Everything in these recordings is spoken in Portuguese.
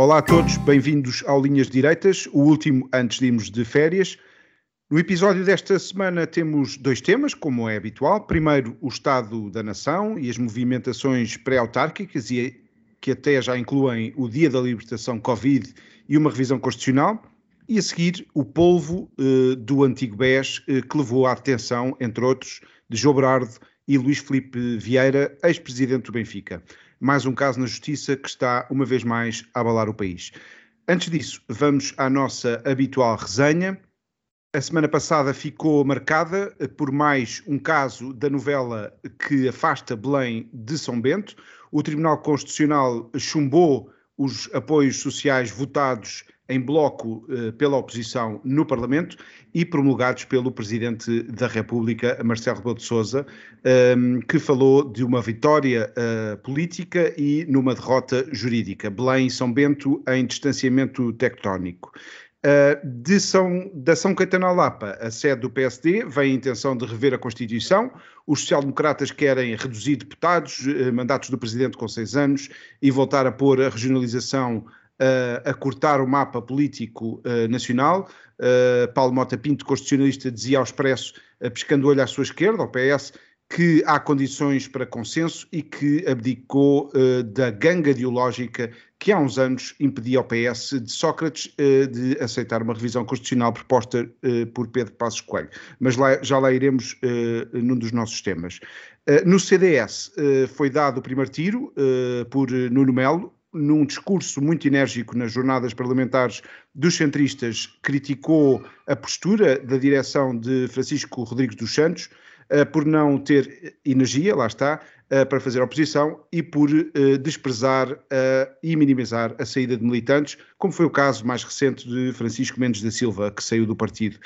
Olá a todos, bem-vindos ao Linhas Direitas, o último antes de irmos de férias. No episódio desta semana temos dois temas, como é habitual. Primeiro, o Estado da Nação e as movimentações pré-autárquicas, e que até já incluem o Dia da Libertação Covid e uma revisão constitucional. E a seguir, o polvo eh, do antigo BES, eh, que levou à detenção, entre outros, de João Berardo e Luís Felipe Vieira, ex-presidente do Benfica mais um caso na Justiça que está, uma vez mais, a abalar o país. Antes disso, vamos à nossa habitual resenha. A semana passada ficou marcada por mais um caso da novela que afasta Belém de São Bento. O Tribunal Constitucional chumbou os apoios sociais votados em bloco eh, pela oposição no Parlamento e promulgados pelo Presidente da República, Marcelo Rebelo de Sousa, eh, que falou de uma vitória eh, política e numa derrota jurídica. Belém e São Bento em distanciamento tectónico. Uh, de São, da São Caetano à Lapa, a sede do PSD, vem a intenção de rever a Constituição. Os social-democratas querem reduzir deputados, mandatos do Presidente com seis anos e voltar a pôr a regionalização a cortar o mapa político uh, nacional. Uh, Paulo Mota Pinto, constitucionalista, dizia ao Expresso, pescando o olho à sua esquerda, ao PS, que há condições para consenso e que abdicou uh, da ganga ideológica que há uns anos impedia ao PS de Sócrates uh, de aceitar uma revisão constitucional proposta uh, por Pedro Passos Coelho. Mas lá, já lá iremos num dos nossos temas. no CDS foi dado o primeiro tiro por Nuno Melo, num discurso muito enérgico nas jornadas parlamentares dos centristas, criticou a postura da direção de Francisco Rodrigues dos Santos uh, por não ter energia, lá está, uh, para fazer oposição e por uh, desprezar e minimizar a saída de militantes, como foi o caso mais recente de Francisco Mendes da Silva, que saiu do partido.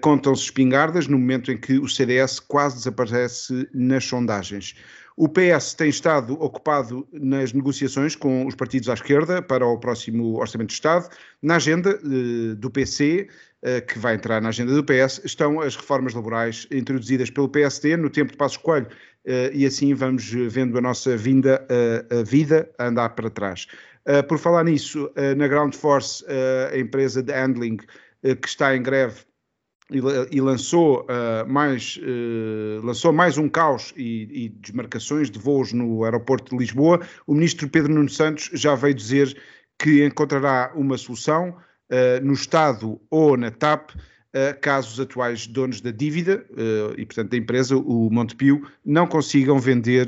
Contam-se espingardas no momento em que o CDS quase desaparece nas sondagens. O PS tem estado ocupado nas negociações com os partidos à esquerda para o próximo Orçamento de Estado. Na agenda eh, do PC, eh, que vai entrar na agenda do PS, estão as reformas laborais introduzidas pelo PSD no tempo de Passos Coelho eh, e assim vamos vendo a nossa vinda, a vida a andar para trás. Por falar nisso, na Ground Force, a empresa de handling que está em greve e, lançou, uh, mais, uh, lançou mais um caos e, e, desmarcações de voos no aeroporto de Lisboa, o ministro Pedro Nuno Santos já veio dizer que encontrará uma solução uh, no Estado ou na TAP, caso os atuais donos da dívida e, portanto, da empresa, o Montepio, não consigam vender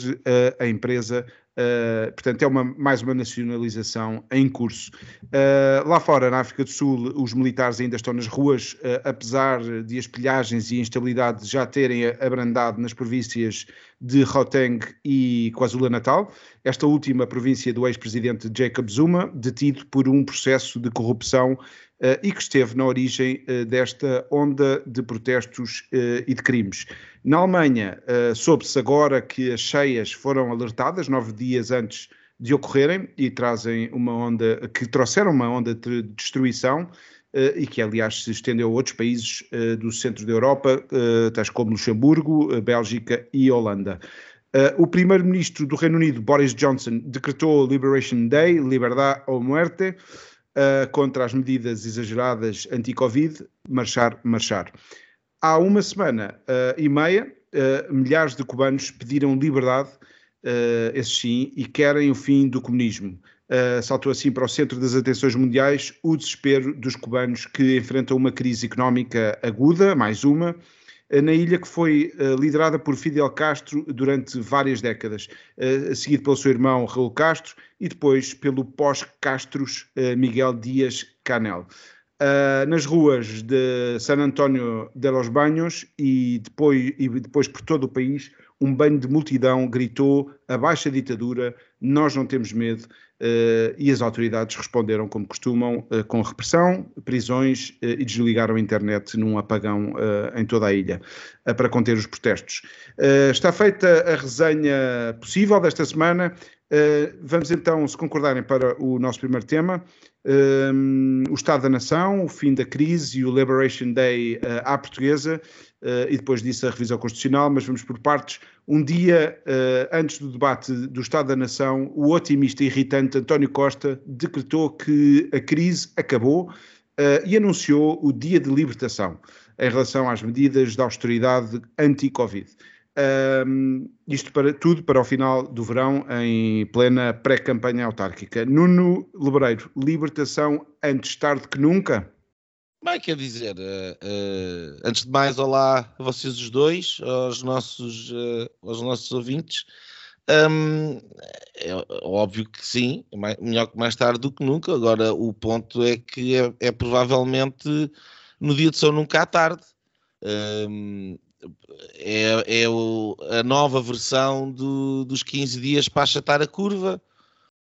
a empresa Uh, portanto, é uma, mais uma nacionalização em curso. Uh, lá fora, na África do Sul, os militares ainda estão nas ruas, uh, apesar de as pilhagens e instabilidade já terem abrandado nas províncias de Gauteng e KwaZulu-Natal. Esta última província do ex-presidente Jacob Zuma, detido por um processo de corrupção e que esteve na origem uh, desta onda de protestos uh, e de crimes. Na Alemanha, soube-se agora que as cheias foram alertadas nove dias antes de ocorrerem e trazem uma onda que trouxeram uma onda de destruição e que aliás se estendeu a outros países do centro da Europa, tais como Luxemburgo, Bélgica e Holanda. o primeiro-ministro do Reino Unido, Boris Johnson, decretou Liberation Day, liberdade ou muerte, uh, contra as medidas exageradas anti-Covid, marchar, marchar. Há uma semana uh, e meia, uh, milhares de cubanos pediram liberdade, uh, esses sim, e querem o fim do comunismo. Saltou assim para o centro das atenções mundiais o desespero dos cubanos que enfrentam uma crise económica aguda, mais uma, na ilha que foi uh, liderada por Fidel Castro durante várias décadas, uh, seguido pelo seu irmão Raul Castro e depois pelo pós-Castros uh, Miguel Dias Canel. nas ruas de San António de los Baños e depois, e depois por todo o país, um banho de multidão gritou abaixo a ditadura, nós não temos medo e as autoridades responderam como costumam, uh, com repressão, prisões uh, e desligaram a internet num apagão em toda a ilha para conter os protestos. está feita a resenha possível desta semana. vamos então, se concordarem, para o nosso primeiro tema. o Estado da Nação, o fim da crise e o Liberation Day à portuguesa. Uh, e depois disso a revisão constitucional, mas vamos por partes. Um dia uh, antes do debate do Estado da Nação, o otimista e irritante António Costa decretou que a crise acabou uh, e anunciou o dia de libertação em relação às medidas de austeridade anti-Covid. isto para tudo para o final do verão, em plena pré-campanha autárquica. Nuno Lebreiro, libertação antes tarde que nunca? Bem, quer dizer, uh, uh, antes de mais, olá a vocês os dois, aos nossos, uh, aos nossos ouvintes. Um, é óbvio que sim, mais, melhor que mais tarde do que nunca. Agora, o ponto é que é, é provavelmente no dia de São Nunca à tarde. Um, é, é o, a nova versão do, dos 15 dias para achatar a curva,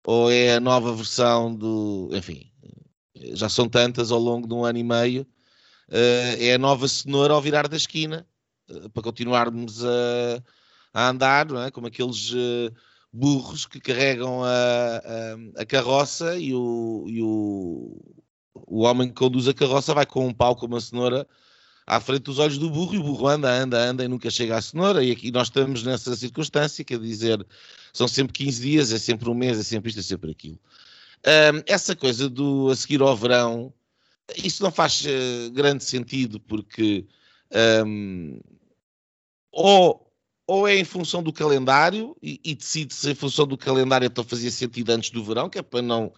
ou é a nova versão do. Enfim, já são tantas ao longo de um ano e meio, uh, é a nova cenoura ao virar da esquina, uh, para continuarmos a, a andar, é? como aqueles uh, burros que carregam a, a, a carroça e, o, e o, o homem que conduz a carroça vai com um pau com uma cenoura à frente dos olhos do burro e o burro anda, anda, anda e nunca chega à cenoura. E aqui nós estamos nessa circunstância, quer dizer, são sempre 15 dias, é sempre um mês, é sempre isto, é sempre aquilo. Um, essa coisa do a seguir ao verão, isso não faz uh, grande sentido, porque um, ou, ou é em função do calendário e, e decide-se em função do calendário, então fazia sentido antes do verão, que é para não,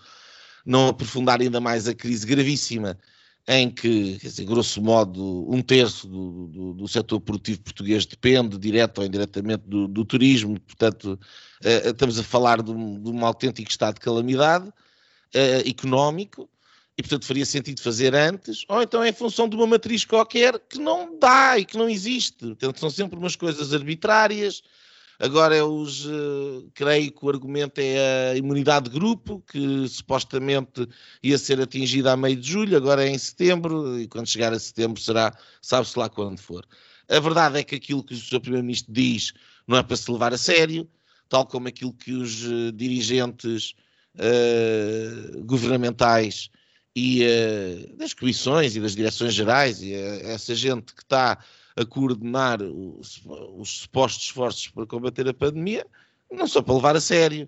não aprofundar ainda mais a crise gravíssima em que, dizer, grosso modo, um terço do, do, do setor produtivo português depende, direto ou indiretamente, do, do turismo, portanto, uh, estamos a falar de um, de um autêntico estado de calamidade uh, económico e, portanto, faria sentido fazer antes, ou então é em função de uma matriz qualquer que não dá e que não existe. Portanto, são sempre umas coisas arbitrárias. Agora é os, uh, creio que o argumento é a imunidade de grupo, que supostamente ia ser atingida a meio de julho, agora é em setembro, e quando chegar a setembro será, sabe-se lá quando for. A verdade é que aquilo que o Sr. Primeiro-Ministro diz não é para se levar a sério, tal como aquilo que os uh, dirigentes uh, governamentais e uh, das comissões e das direções gerais e uh, essa gente que está a coordenar os, os supostos esforços para combater a pandemia, não só para levar a sério.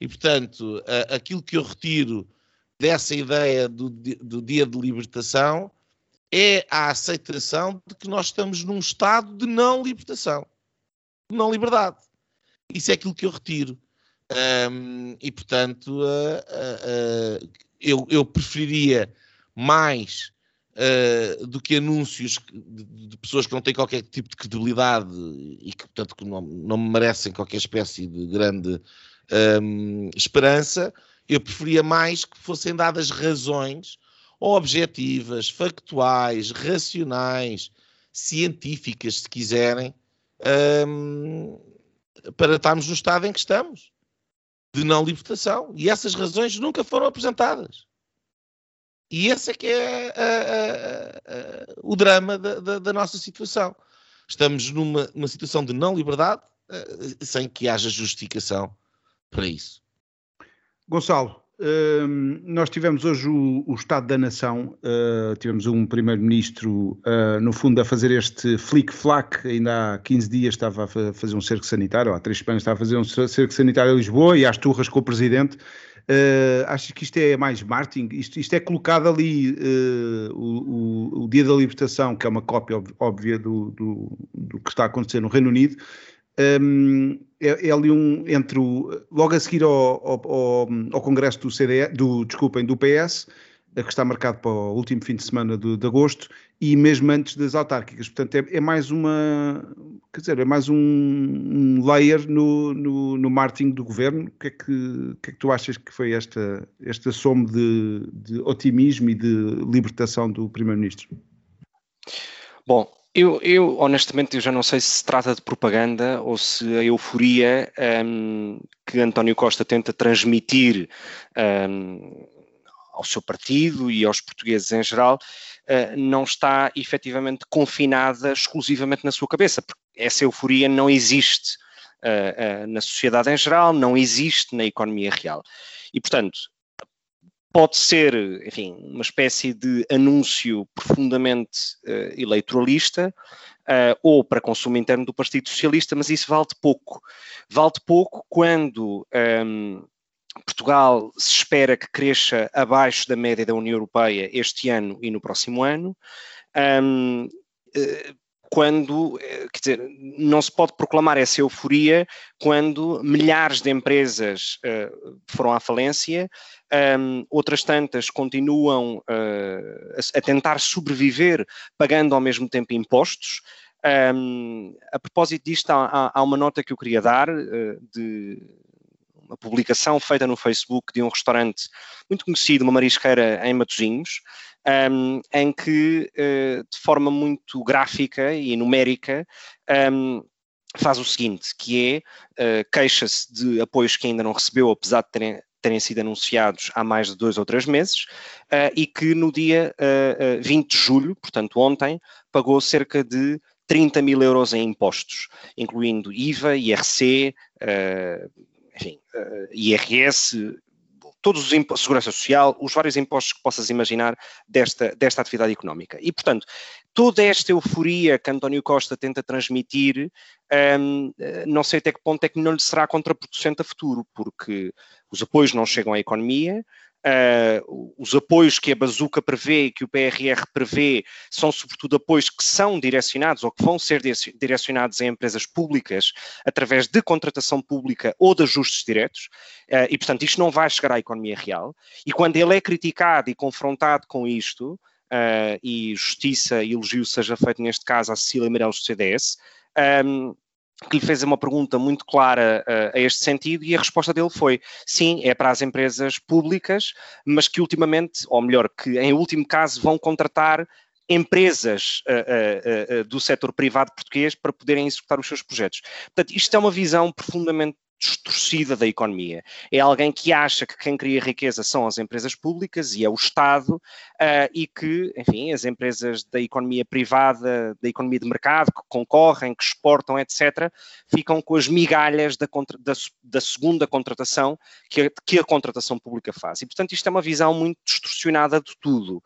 E, portanto, aquilo que eu retiro dessa ideia do, do dia de libertação é a aceitação de que nós estamos num estado de não libertação, de não liberdade. Isso é aquilo que eu retiro. Um, e portanto, uh, uh, uh, eu, eu, preferiria mais do que anúncios de, de, pessoas que não têm qualquer tipo de credibilidade e que, portanto, que não, não merecem qualquer espécie de grande um, esperança, eu preferia mais que fossem dadas razões objetivas, factuais, racionais, científicas, se quiserem, um, para estarmos no estado em que estamos de não libertação. E essas razões nunca foram apresentadas. E esse é que é a, a, a, o drama da, da, da, nossa situação. Estamos numa, numa situação de não liberdade uh, sem que haja justificação para isso. Gonçalo, Uh, nós tivemos hoje o, o Estado da Nação, uh, tivemos um Primeiro-Ministro, uh, no fundo, a fazer este flick-flack. Ainda há 15 dias estava a fazer um cerco sanitário, ou há três semanas estava a fazer um cerco sanitário em Lisboa e às turras com o Presidente. Uh, acho que isto é mais marketing? Isto, isto é colocado ali o, o, o, Dia da Libertação, que é uma cópia óbvia do, do, do que está a acontecer no Reino Unido um, é, é, ali um entre o, logo a seguir ao, ao, ao, Congresso do CDE, do, desculpem, do PS, que está marcado para o último fim de semana de, de agosto, e mesmo antes das autárquicas. Portanto, é, é mais uma, quer dizer, é mais um, um layer no, no, no, marketing do governo. O que é que, que, é que tu achas que foi esta, esta soma de, de otimismo e de libertação do Primeiro-Ministro? Bom, Eu, eu, honestamente, eu já não sei se se trata de propaganda ou se a euforia um, que António Costa tenta transmitir um, ao seu partido e aos portugueses em geral uh, não está efetivamente confinada exclusivamente na sua cabeça, porque essa euforia não existe uh, uh, na sociedade em geral, não existe na economia real. E, portanto, pode ser, enfim, uma espécie de anúncio profundamente uh, eleitoralista uh, ou para consumo interno do Partido Socialista, mas isso vale pouco. Vale pouco quando um, ehm, Portugal se espera que cresça abaixo da média da União Europeia este ano e no próximo ano. Um, ehm, uh, quando, eh, quer dizer, não se pode proclamar essa euforia quando milhares de empresas uh, foram à falência, um, outras tantas continuam uh, a, tentar sobreviver pagando ao mesmo tempo impostos. Um, a propósito disto, há, há, uma nota que eu queria dar uh, de uma publicação feita no Facebook de um restaurante muito conhecido, uma marisqueira em Matosinhos, um, em que, uh, de forma muito gráfica e numérica, um, faz o seguinte, que é, uh, queixa-se de apoios que ainda não recebeu, apesar de terem, terem sido anunciados há mais de dois ou três meses, uh, e que no dia uh, 20 de julho, portanto ontem, pagou cerca de 30 mil euros em impostos, incluindo IVA, IRC, enfim, IRS, todos os impostos, segurança social, os vários impostos que possas imaginar desta, desta atividade económica. E, portanto, toda esta euforia que António Costa tenta transmitir, um, não sei até que ponto é que não lhe será contraproducente a futuro, porque os apoios não chegam à economia, Uh, os apoios que a Bazuca prevê e que o PRR prevê são, sobretudo, apoios que são direcionados ou que vão ser direcionados em empresas públicas através de contratação pública ou de ajustes diretos, uh, e, portanto, isto não vai chegar à economia real. E quando ele é criticado e confrontado com isto, uh, e justiça e elogio seja feito neste caso à Cecília Meirelles do CDS, um, que lhe fez uma pergunta muito clara uh, a este sentido e a resposta dele foi sim, é para as empresas públicas, mas que ultimamente, ou melhor, que em último caso vão contratar empresas uh, uh, do setor privado português para poderem executar os seus projetos. Portanto, isto é uma visão profundamente distorcida da economia. É alguém que acha que quem cria riqueza são as empresas públicas e é o Estado uh, e que, enfim, as empresas da economia privada, da economia de mercado, que concorrem, que exportam, etc., ficam com as migalhas da, da, da segunda contratação que a, que a, contratação pública faz. E, portanto, isto é uma visão muito distorcionada de tudo.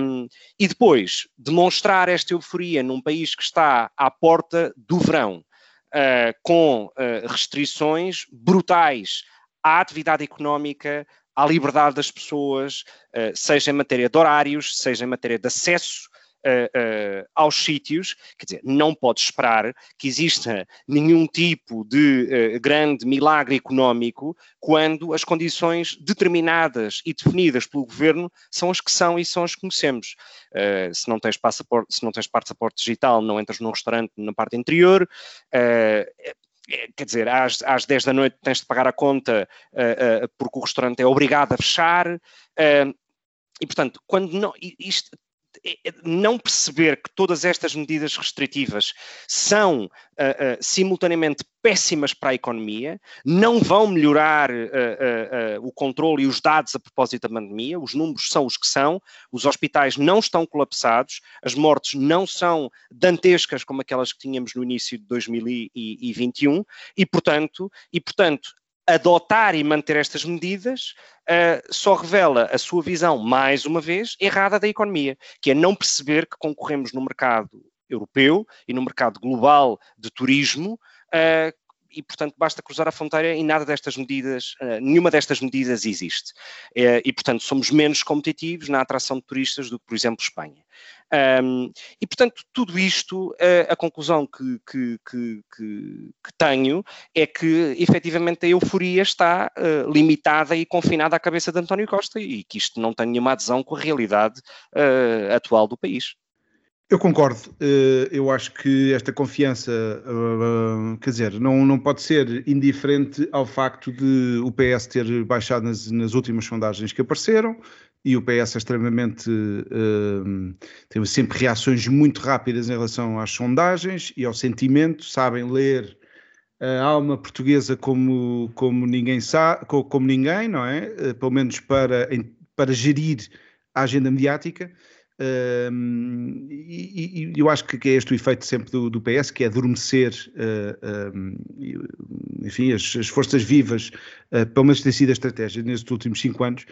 Um, e depois, demonstrar esta euforia num país que está à porta do verão, uh, com uh, restrições brutais à atividade económica, à liberdade das pessoas, uh, seja em matéria de horários, seja em matéria de acesso uh, uh, aos sítios, quer dizer, não pode esperar que exista nenhum tipo de uh, grande milagre económico quando as condições determinadas e definidas pelo governo são as que são e são as que conhecemos. se não tens passaporte, se não tens passaporte digital, não entras num restaurante na parte interior. quer dizer, às, às 10 da noite tens de pagar a conta uh, uh, porque o restaurante é obrigado a fechar. Uh, e, portanto, quando não, isto, é, é, não perceber que todas estas medidas restritivas são uh, uh, simultaneamente péssimas para a economia, não vão melhorar uh, o controle e os dados a propósito da pandemia, os números são os que são, os hospitais não estão colapsados, as mortes não são dantescas como aquelas que tínhamos no início de 2021 e, portanto, e, portanto adotar e manter estas medidas uh, só revela a sua visão, mais uma vez, errada da economia, que é não perceber que concorremos no mercado europeu e no mercado global de turismo uh, e, portanto, basta cruzar a fronteira e nada destas medidas, uh, nenhuma destas medidas existe. Uh, e, portanto, somos menos competitivos na atração de turistas do que, por exemplo, Espanha. Um, e, portanto, tudo isto, uh, a conclusão que, que, que, que, tenho é que, efetivamente, a euforia está limitada e confinada à cabeça de António Costa e que isto não tem nenhuma adesão com a realidade atual do país. Eu concordo. Eh, eu acho que esta confiança, quer dizer, não, não pode ser indiferente ao facto de o PS ter baixado nas, nas últimas sondagens que apareceram e o PS é extremamente. Uh, tem sempre reações muito rápidas em relação às sondagens e ao sentimento, sabem ler a alma portuguesa como, como ninguém sabe, como ninguém, não é? Pelo menos para, para gerir a agenda mediática. Um, e, e, eu acho que, é este o efeito sempre do, do PS, que é adormecer, uh, um, enfim, as, as, forças vivas, uh, pelo menos tem sido a estratégia nestes últimos cinco anos,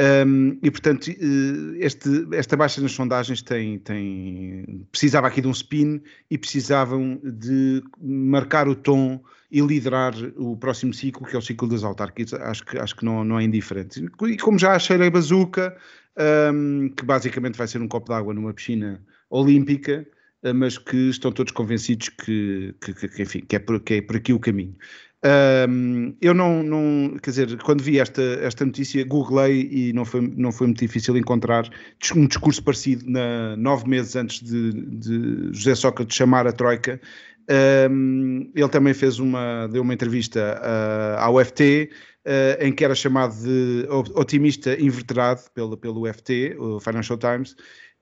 um, e portanto, uh, este, esta baixa nas sondagens tem, tem, precisava aqui de um spin e precisavam de marcar o tom e liderar o próximo ciclo, que é o ciclo das autárquicas. Acho que, acho que não, não é indiferente. E como já achei a bazuca, um, que basicamente vai ser um copo d'água numa piscina olímpica, uh, mas que estão todos convencidos que, que, que enfim, que é, por, que é por aqui o caminho. Um, eu não, não, quer dizer, quando vi esta, esta notícia, googlei e não foi, não foi muito difícil encontrar um discurso parecido na, nove meses antes de, de José Sócrates chamar a Troika. Um, ele também fez uma, deu uma entrevista uh, à UFT, uh, em que era chamado de otimista inverterado pelo, pelo UFT, o Financial Times,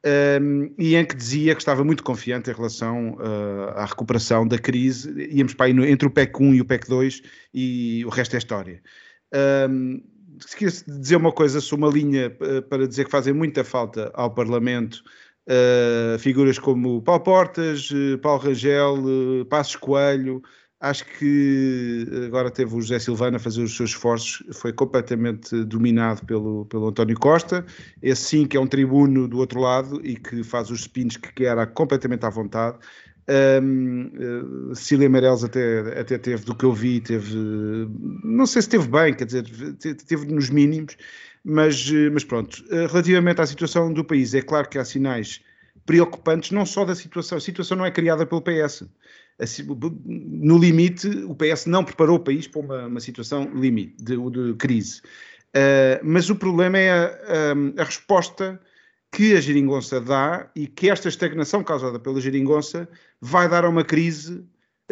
um, e em que dizia que estava muito confiante em relação uh, à recuperação da crise. Íamos para aí no, entre o PEC 1 e o PEC 2 e o resto é história. Um, se dizer uma coisa sobre uma linha uh, para dizer que fazem muita falta ao Parlamento uh, figuras como Paulo Portas, Paulo Rangel, Passos Coelho, Acho que agora teve o José Silvano a fazer os seus esforços, foi completamente dominado pelo, pelo António Costa. Esse sim que é um tribuno do outro lado e que faz os spins que quer completamente à vontade. Um, uh, Cília Meirelles até, até teve, do que eu vi, teve, não sei se teve bem, quer dizer, teve nos mínimos, mas, mas pronto. Relativamente à situação do país, é claro que há sinais preocupantes, não só da situação, a situação não é criada pelo PS Assim, no limite, o PS não preparou o país para uma, uma situação limite, de, de crise. Uh, mas o problema é a, a, a, resposta que a geringonça dá e que esta estagnação causada pela geringonça vai dar a uma crise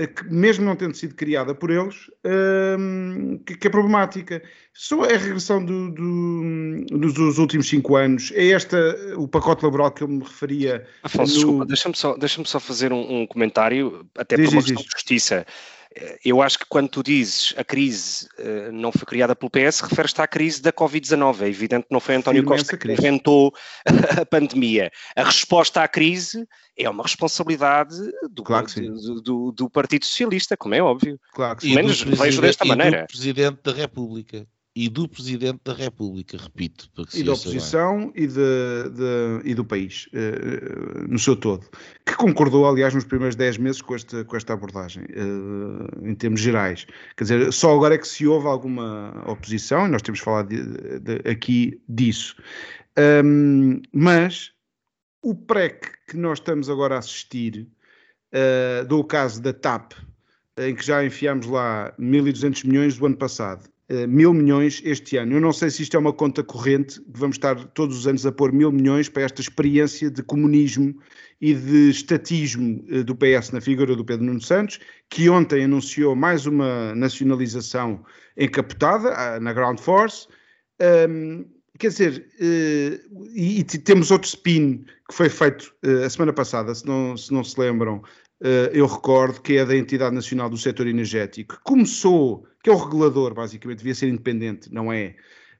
que, mesmo não tendo sido criada por eles, um, que, que, é problemática. Só a regressão do, do, dos, últimos cinco anos, é esta o pacote laboral que eu me referia. Afonso, no... desculpa, deixa-me só, deixa só fazer um, um comentário, até diz, por uma diz, questão diz. de justiça eu acho que quando tu dizes a crise uh, não foi criada pelo PS, referes-te à crise da Covid-19. É evidente que não foi António Sim, Costa que inventou a pandemia. A resposta à crise é uma responsabilidade do, claro do, do, do, Partido Socialista, como é óbvio. Claro que sim. Menos vejo desta maneira. Presidente da República e do Presidente da República, repito. e da oposição e, de, de, e do país, uh, no seu todo, que concordou, aliás, nos primeiros 10 meses com esta, com esta abordagem, uh, em termos gerais. Quer dizer, só agora é que se houve alguma oposição, e nós temos falado de, aqui disso. Um, mas o PREC que nós estamos agora a assistir, uh, do caso da TAP, em que já enfiámos lá 1.200 milhões do ano passado, mil milhões este ano. Eu não sei se isto é uma conta corrente, que vamos estar todos os anos a pôr mil milhões para esta experiência de comunismo e de estatismo uh, do PS na figura do Pedro Nuno Santos, que ontem anunciou mais uma nacionalização encapotada uh, na Ground Force. Um, quer dizer, uh, e, temos outro spin que foi feito a semana passada, se não se, não se lembram, eu recordo que é da Entidade Nacional do Setor Energético, que começou que é o regulador, basicamente, devia ser independente, não é?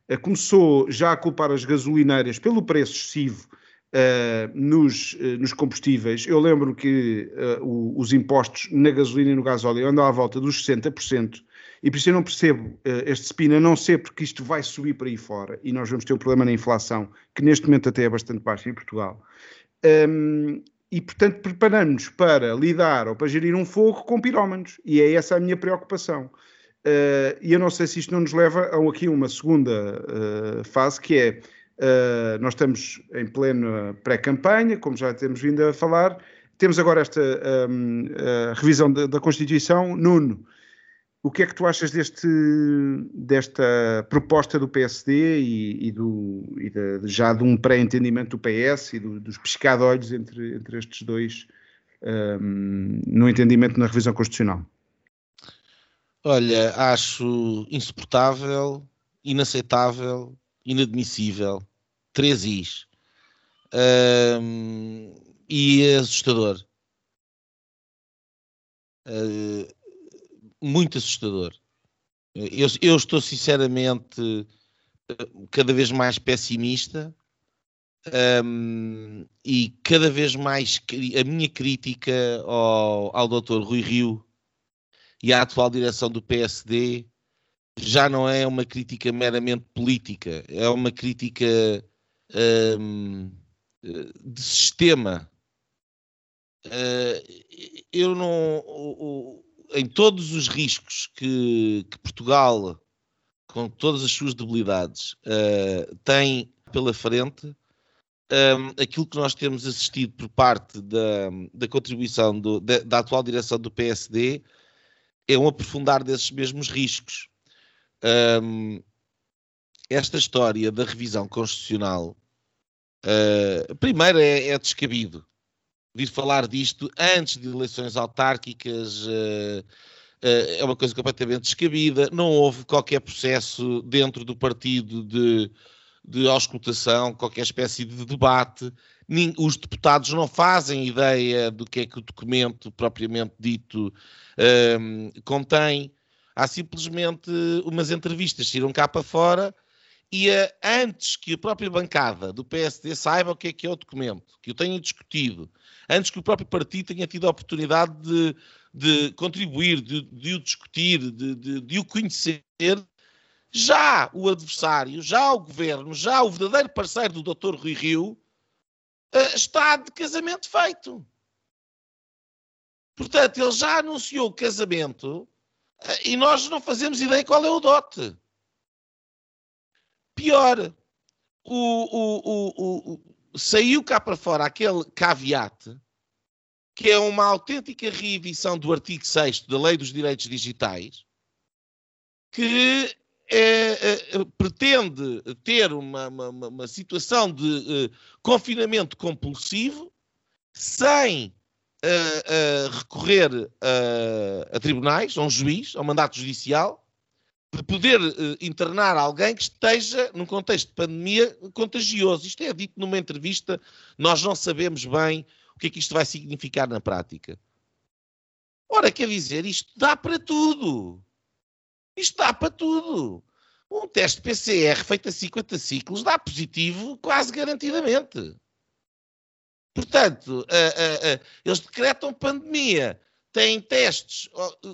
Eh, começou já a culpar as gasolineiras pelo preço excessivo uh, nos, uh, nos, combustíveis. Eu lembro que uh, o, os impostos na gasolina e no gasóleo andam à volta dos 60%, e por isso eu não percebo este spin, a não ser porque isto vai subir para aí fora, e nós vamos ter um problema na inflação, que neste momento até é bastante baixo em Portugal. Um, e, portanto, preparamos-nos para lidar ou para gerir um fogo com pirómanos. E é essa a minha preocupação. Uh, e eu não sei se isto não nos leva a aqui uma segunda uh, fase, que é, uh, nós estamos em plena pré-campanha, como já temos vindo a falar, temos agora esta um, revisão da, da, Constituição. Nuno, O que é que tu achas deste, desta proposta do PSD e, e, do, e de, já de um pré-entendimento do PS e do, dos pescado-olhos entre, entre estes dois um, no entendimento na revisão constitucional? Olha, acho insuportável, inaceitável, inadmissível. Três Is. Um, e assustador. Uh, muito assustador. Eu, eu, estou sinceramente cada vez mais pessimista um, e cada vez mais a minha crítica ao, ao Dr. Rui Rio e à atual direção do PSD já não é uma crítica meramente política, é uma crítica um, de sistema. Uh, eu não. O, em todos os riscos que, que, Portugal, com todas as suas debilidades, uh, tem pela frente, um, aquilo que nós temos assistido por parte da, da contribuição do, da, da, atual direção do PSD é um aprofundar desses mesmos riscos. Um, esta história da revisão constitucional, uh, primeiro é, é, descabido vir falar disto antes de eleições autárquicas. Uh, é uma coisa completamente descabida. Não houve qualquer processo dentro do partido de, de auscultação, qualquer espécie de debate. os deputados não fazem ideia do que é que o documento propriamente dito um, contém. Há simplesmente umas entrevistas tiram cá para fora e uh, antes que a própria bancada do PSD saiba o que é que é o documento, que o tenha discutido, antes que o próprio partido tenha tido a oportunidade de, de contribuir, de, de, o discutir, de, de, o conhecer, já o adversário, já o governo, já o verdadeiro parceiro do Dr. Rui Rio uh, está de casamento feito. Portanto, ele já anunciou o casamento uh, e nós não fazemos ideia qual é o dote. Pior, o, o, o, saiu cá para fora aquele caveat, que é uma autêntica reedição do artigo 6 da Lei dos Direitos Digitais, que é, é, pretende ter uma, uma, uma situação de confinamento compulsivo sem recorrer a tribunais, a um juiz, a um mandato judicial, de poder uh, internar alguém que esteja num contexto de pandemia contagioso. Isto é dito numa entrevista, nós não sabemos bem o que é que isto vai significar na prática. Ora, quer dizer, isto dá para tudo. Isto dá para tudo. Um teste PCR feito a 50 ciclos dá positivo quase garantidamente. Portanto, uh, uh, uh, eles decretam pandemia têm testes,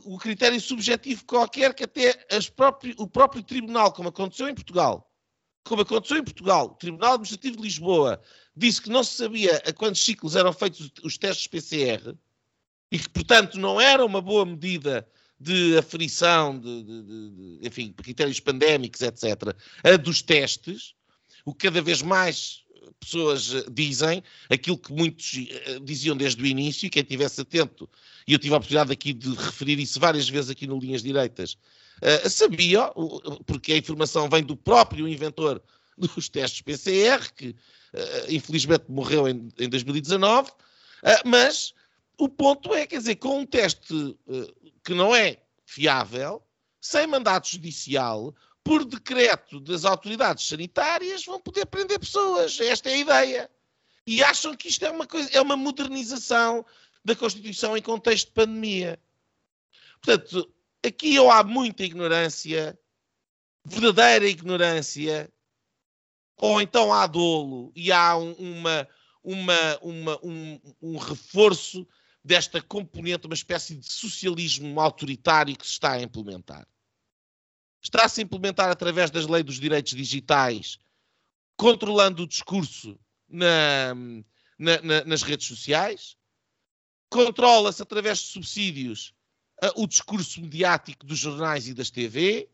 o critério subjetivo qualquer que até próprias, o próprio tribunal, como aconteceu em Portugal, como aconteceu em Portugal, o Tribunal Administrativo de Lisboa disse que não se sabia a quantos ciclos eram feitos os testes PCR e que, portanto, não era uma boa medida de aferição, de, de, de enfim, critérios pandémicos, etc., a dos testes, o que cada vez mais pessoas eh, dizem, aquilo que muitos eh, diziam desde o início, quem estivesse atento, e eu tive a oportunidade aqui de referir isso várias vezes aqui no Linhas Direitas, uh, sabia, porque a informação vem do próprio inventor dos testes PCR, que infelizmente morreu em, em 2019, uh, mas o ponto é, quer dizer, com um teste que não é fiável, sem mandato judicial, por decreto das autoridades sanitárias, vão poder prender pessoas. Esta é a ideia. E acham que isto é uma, coisa, é uma modernização da Constituição em contexto de pandemia. Portanto, aqui ou há muita ignorância, verdadeira ignorância, ou então há dolo e há um, uma, uma, uma, um, um reforço desta componente, uma espécie de socialismo autoritário que se está a implementar está-se a implementar através das leis dos direitos digitais, controlando o discurso na, na, na, nas redes sociais, controla-se através de subsídios uh, o discurso mediático dos jornais e das TV,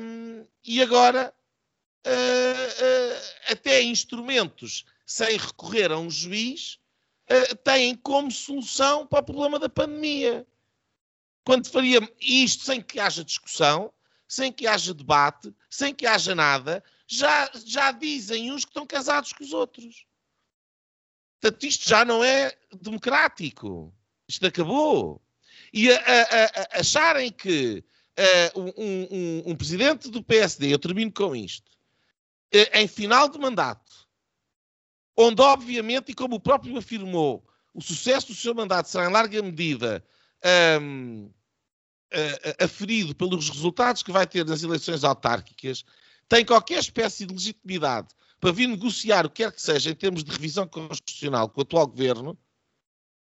um, e agora uh, uh, até instrumentos sem recorrer a um juiz têm como solução para o problema da pandemia. Quando faria isto sem que haja discussão, sem que haja debate, sem que haja nada, já, já dizem uns que estão casados com os outros. Portanto, isto já não é democrático. Isto acabou. E a, a, a, acharem que uh, um, um, um, presidente do PSD, eu termino com isto, uh, em final de mandato, onde obviamente, e como o próprio afirmou, o sucesso do seu mandato será em larga medida um, aferido pelos resultados que vai ter nas eleições autárquicas, tem qualquer espécie de legitimidade para vir negociar o que quer que seja em termos de revisão constitucional com o atual governo,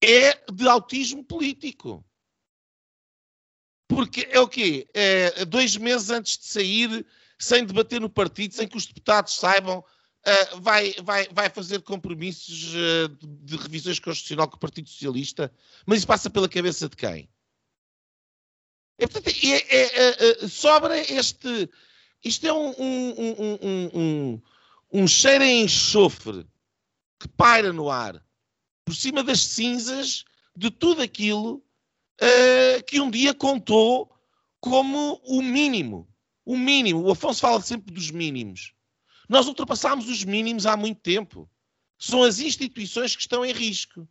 é de autismo político. Porque é o quê? É, dois meses antes de sair, sem debater no partido, sem que os deputados saibam, uh, vai, vai, vai fazer compromissos uh, de, de revisões constitucional com o Partido Socialista. Mas isso passa pela cabeça de quem? É, portanto, é, é, é, sobra este. Isto é um, um, um, um, cheiro em enxofre que paira no ar por cima das cinzas de tudo aquilo uh, que um dia contou como o mínimo. O mínimo. O Afonso fala sempre dos mínimos. Nós ultrapassámos os mínimos há muito tempo. São as instituições que estão em risco.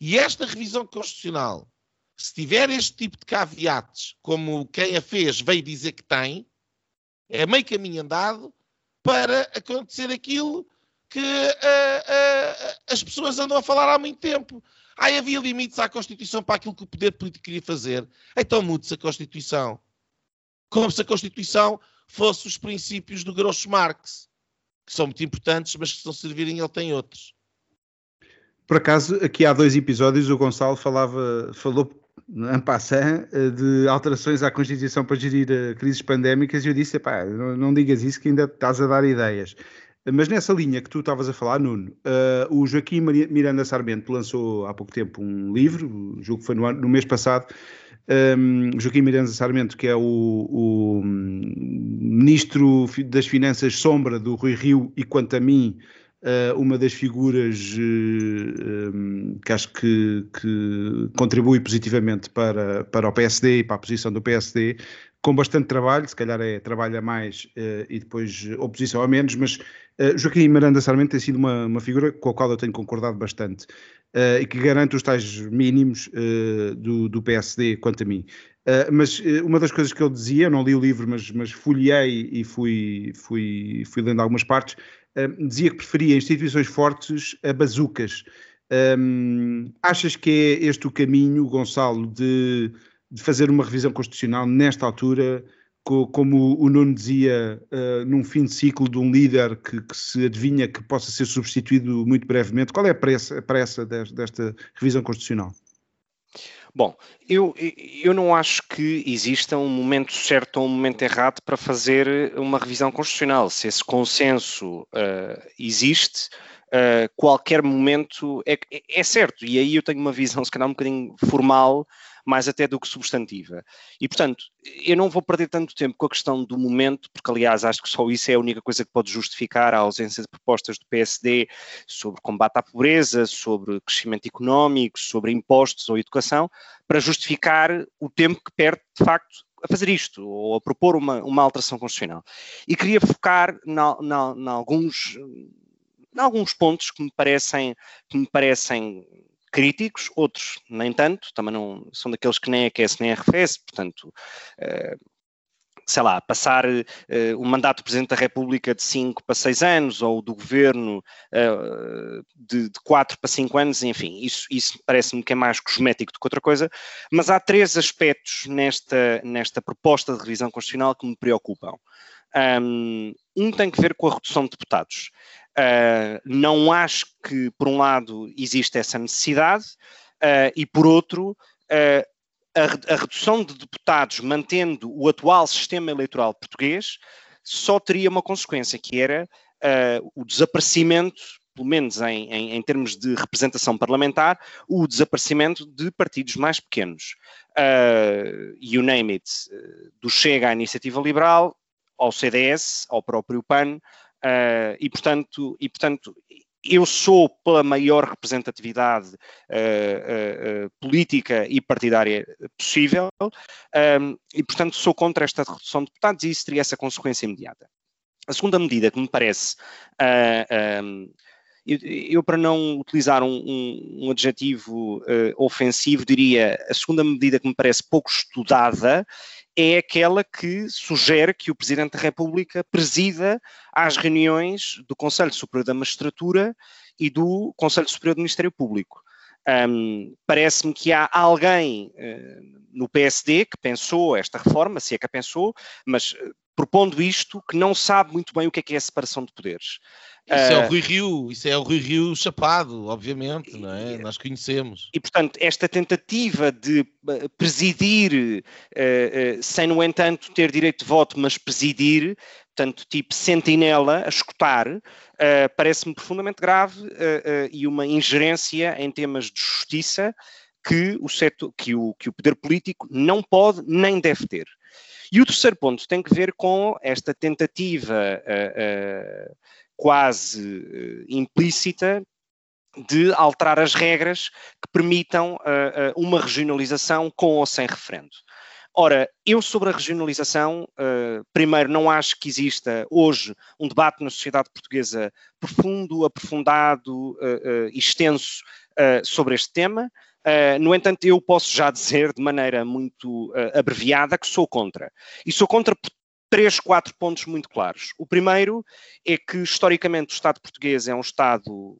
E esta revisão constitucional se tiver este tipo de caveates, como quem a fez veio dizer que tem, é meio caminho andado para acontecer aquilo que uh, uh, as pessoas andam a falar há muito tempo. Aí havia limites à Constituição para aquilo que o poder político queria fazer. Então mude-se a Constituição. Como se a Constituição fosse os princípios do Groucho Marx, que são muito importantes, mas que se não servirem ele tem outros. Por acaso, aqui há dois episódios, o Gonçalo falava, falou en passant, eh, de alterações à Constituição para gerir eh, crises pandémicas, e eu disse, pá, não, não, digas isso que ainda estás a dar ideias. Mas nessa linha que tu estavas a falar, Nuno, uh, o Joaquim Miranda Sarmento lançou há pouco tempo um livro, julgo que foi no, no mês passado, um, Joaquim Miranda Sarmento, que é o, o, hum, Ministro das Finanças sombra do Rui Rio, e quanto a mim, uh, uma das figuras uh, eh, um, que acho que, que, contribui positivamente para, para o PSD e para a posição do PSD, com bastante trabalho, se calhar é trabalho a mais uh, e depois oposição a menos, mas uh, Joaquim Miranda Sarmento tem sido uma, uma figura com a qual eu tenho concordado bastante uh, e que garante os tais mínimos do, do, PSD quanto a mim. mas uma das coisas que ele dizia, eu não li o livro, mas, mas folhei e fui, fui, fui lendo algumas partes, dizia que preferia instituições fortes a bazucas. Um, achas que é este o caminho, Gonçalo, de, de, fazer uma revisão constitucional nesta altura, co, como o Nuno dizia, uh, num fim de ciclo de um líder que, que, se adivinha que possa ser substituído muito brevemente? Qual é a pressa, a pressa desta, revisão constitucional? Bom, eu, eu não acho que exista um momento certo ou um momento errado para fazer uma revisão constitucional. Se esse consenso uh, existe, uh, qualquer momento é, é, certo. E aí eu tenho uma visão, se calhar, um bocadinho formal mais até do que substantiva. E, portanto, eu não vou perder tanto tempo com a questão do momento, porque, aliás, acho que só isso é a única coisa que pode justificar a ausência de propostas do PSD sobre combate à pobreza, sobre crescimento económico, sobre impostos ou educação, para justificar o tempo que perde, de facto, a fazer isto, ou a propor uma, uma alteração constitucional. E queria focar em alguns, alguns pontos que me parecem, que me parecem críticos, outros nem tanto, também não são daqueles que nem aquece nem arrefece, portanto, uh, sei lá, passar uh, o mandato do Presidente da República de 5 para 6 anos ou do Governo uh, de 4 para 5 anos, enfim, isso, isso parece-me que é mais cosmético do que outra coisa, mas há três aspectos nesta, nesta proposta de revisão constitucional que me preocupam. Um tem que ver com a redução de deputados. Uh, não acho que, por um lado, existe essa necessidade uh, e, por outro, uh, a, a, redução de deputados mantendo o atual sistema eleitoral português só teria uma consequência, que era o desaparecimento, pelo menos em, em, em, termos de representação parlamentar, o desaparecimento de partidos mais pequenos. Uh, you name it, do Chega à Iniciativa Liberal, ao CDS, ao próprio PAN, Uh, e, portanto, e, portanto, eu sou pela maior representatividade uh, uh, política e partidária possível um, e, portanto, sou contra esta redução de deputados e isso teria essa consequência imediata. A segunda medida que me parece um, eu, eu, para não utilizar um, um, um adjetivo uh, ofensivo, diria a segunda medida que me parece pouco estudada é aquela que sugere que o Presidente da República presida às reuniões do Conselho Superior da Magistratura e do Conselho Superior do Ministério Público. Um, Parece-me que há alguém uh, no PSD que pensou esta reforma, se é que a pensou, mas uh, propondo isto, que não sabe muito bem o que é que é a separação de poderes. Isso uh, é o Rui Rio, isso é o Rui Rio chapado, obviamente, não é? Nós conhecemos. E, portanto, esta tentativa de presidir, sem, no entanto, ter direito de voto, mas presidir, portanto, tipo sentinela, a escutar, uh, parece-me profundamente grave uh, uh, e uma ingerência em temas de justiça que o, setor, que, o, que o poder político não pode nem deve ter. E o terceiro ponto tem que ver com esta tentativa quase implícita de alterar as regras que permitam uma regionalização com ou sem referendo. Ora, eu sobre a regionalização, uh, primeiro, não acho que exista hoje um debate na sociedade portuguesa profundo, aprofundado uh, uh, extenso sobre este tema. No entanto, eu posso já dizer de maneira muito abreviada que sou contra. E sou contra por três, quatro pontos muito claros. O primeiro é que, historicamente, o Estado português é um Estado.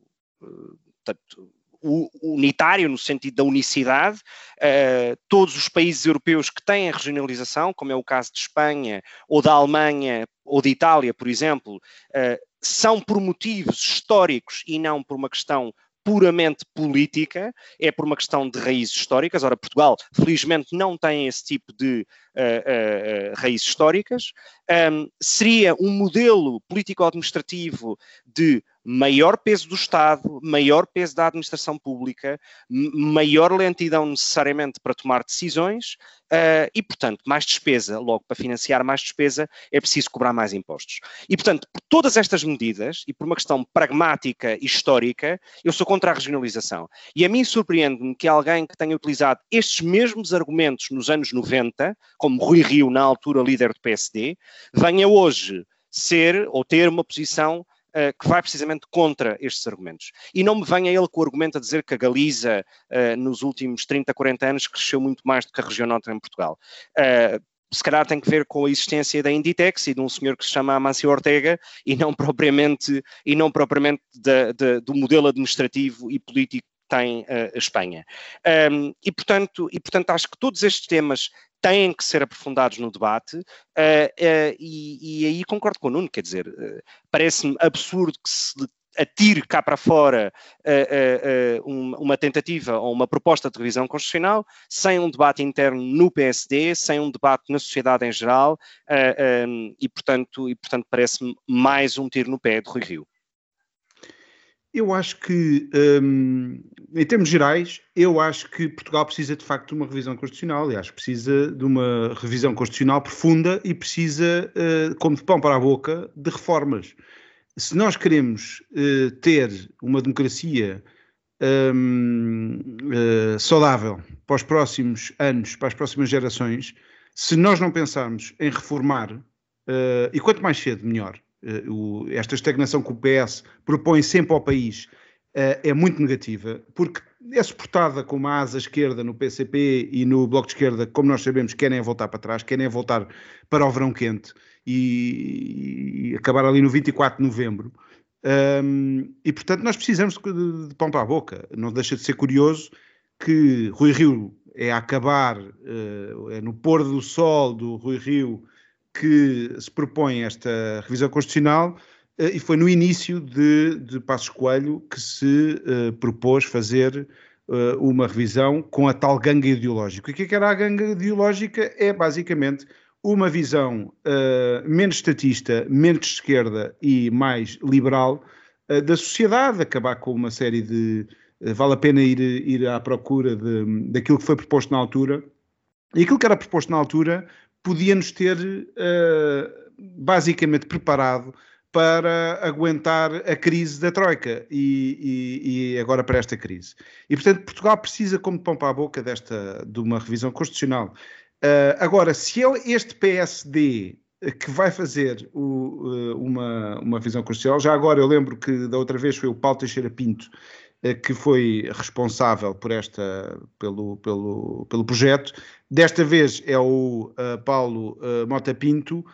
Portanto, unitário, no sentido da unicidade. Uh, todos os países europeus que têm a regionalização, como é o caso de Espanha, ou da Alemanha, ou de Itália, por exemplo, uh, são por motivos históricos e não por uma questão puramente política, é por uma questão de raízes históricas. Ora, Portugal, felizmente, não tem esse tipo de uh, uh, raízes históricas. Um, seria um modelo político-administrativo de maior peso do Estado, maior peso da administração pública, maior lentidão necessariamente para tomar decisões uh, e, portanto, mais despesa. Logo, para financiar mais despesa, é preciso cobrar mais impostos. E, portanto, por todas estas medidas e por uma questão pragmática e histórica, eu sou contra a regionalização. E a mim surpreende-me que alguém que tenha utilizado estes mesmos argumentos nos anos 90, como Rui Rio, na altura líder do PSD, venha hoje ser ou ter uma posição Uh, que vai precisamente contra estes argumentos. E não me venha ele com o argumento a dizer que a Galiza, uh, nos últimos 30, 40 anos, cresceu muito mais do que a região norte em Portugal. Uh, se calhar tem que ver com a existência da Inditex e de um senhor que se chama Amancio Ortega e não propriamente, e não propriamente da, da, do modelo administrativo e político que tem a Espanha. Um, e, portanto, e, portanto, acho que todos estes temas têm que ser aprofundados no debate, uh, uh, e, e, aí concordo com o Nuno, quer dizer, uh, parece-me absurdo que se atire cá para fora uma tentativa ou uma proposta de revisão constitucional sem um debate interno no PSD, sem um debate na sociedade em geral, um, e portanto, e, portanto parece-me mais um tiro no pé de Rui Rio. Eu acho que, um, em termos gerais, eu acho que Portugal precisa de facto de uma revisão constitucional e acho que precisa de uma revisão constitucional profunda e precisa, uh, como de pão para a boca, de reformas. Se nós queremos uh, ter uma democracia um, uh, saudável para os próximos anos, para as próximas gerações, se nós não pensarmos em reformar, e quanto mais cedo, melhor, eh, esta estagnação que o PS propõe sempre ao país eh, é muito negativa, porque é suportada com uma asa esquerda no PCP e no Bloco de Esquerda, como nós sabemos, querem voltar para trás, querem voltar para o verão quente e, e acabar ali no 24 de novembro. Um, e portanto, nós precisamos de, de, pão para a boca. Não deixa de ser curioso que Rui Rio é a acabar, uh, é no pôr do sol do Rui Rio que se propõe esta revisão constitucional uh, e foi no início de, de Passos Coelho que se uh, propôs fazer uh, uma revisão com a tal ganga ideológica. O que, é que era a ganga ideológica? É basicamente uma visão menos estatista, menos esquerda e mais liberal da sociedade, acabar com uma série de. vale a pena ir, ir à procura de, daquilo que foi proposto na altura. E aquilo que era proposto na altura podia-nos ter uh, basicamente preparado para aguentar a crise da Troika e, e, e, agora para esta crise. E, portanto, Portugal precisa, como de para a boca, desta, de uma revisão constitucional. Uh, agora, se é este PSD que vai fazer o, uma, uma revisão constitucional, já agora eu lembro que da outra vez foi o Paulo Teixeira Pinto que foi responsável por esta, pelo, pelo, pelo projeto. Desta vez é o Paulo Mota Pinto,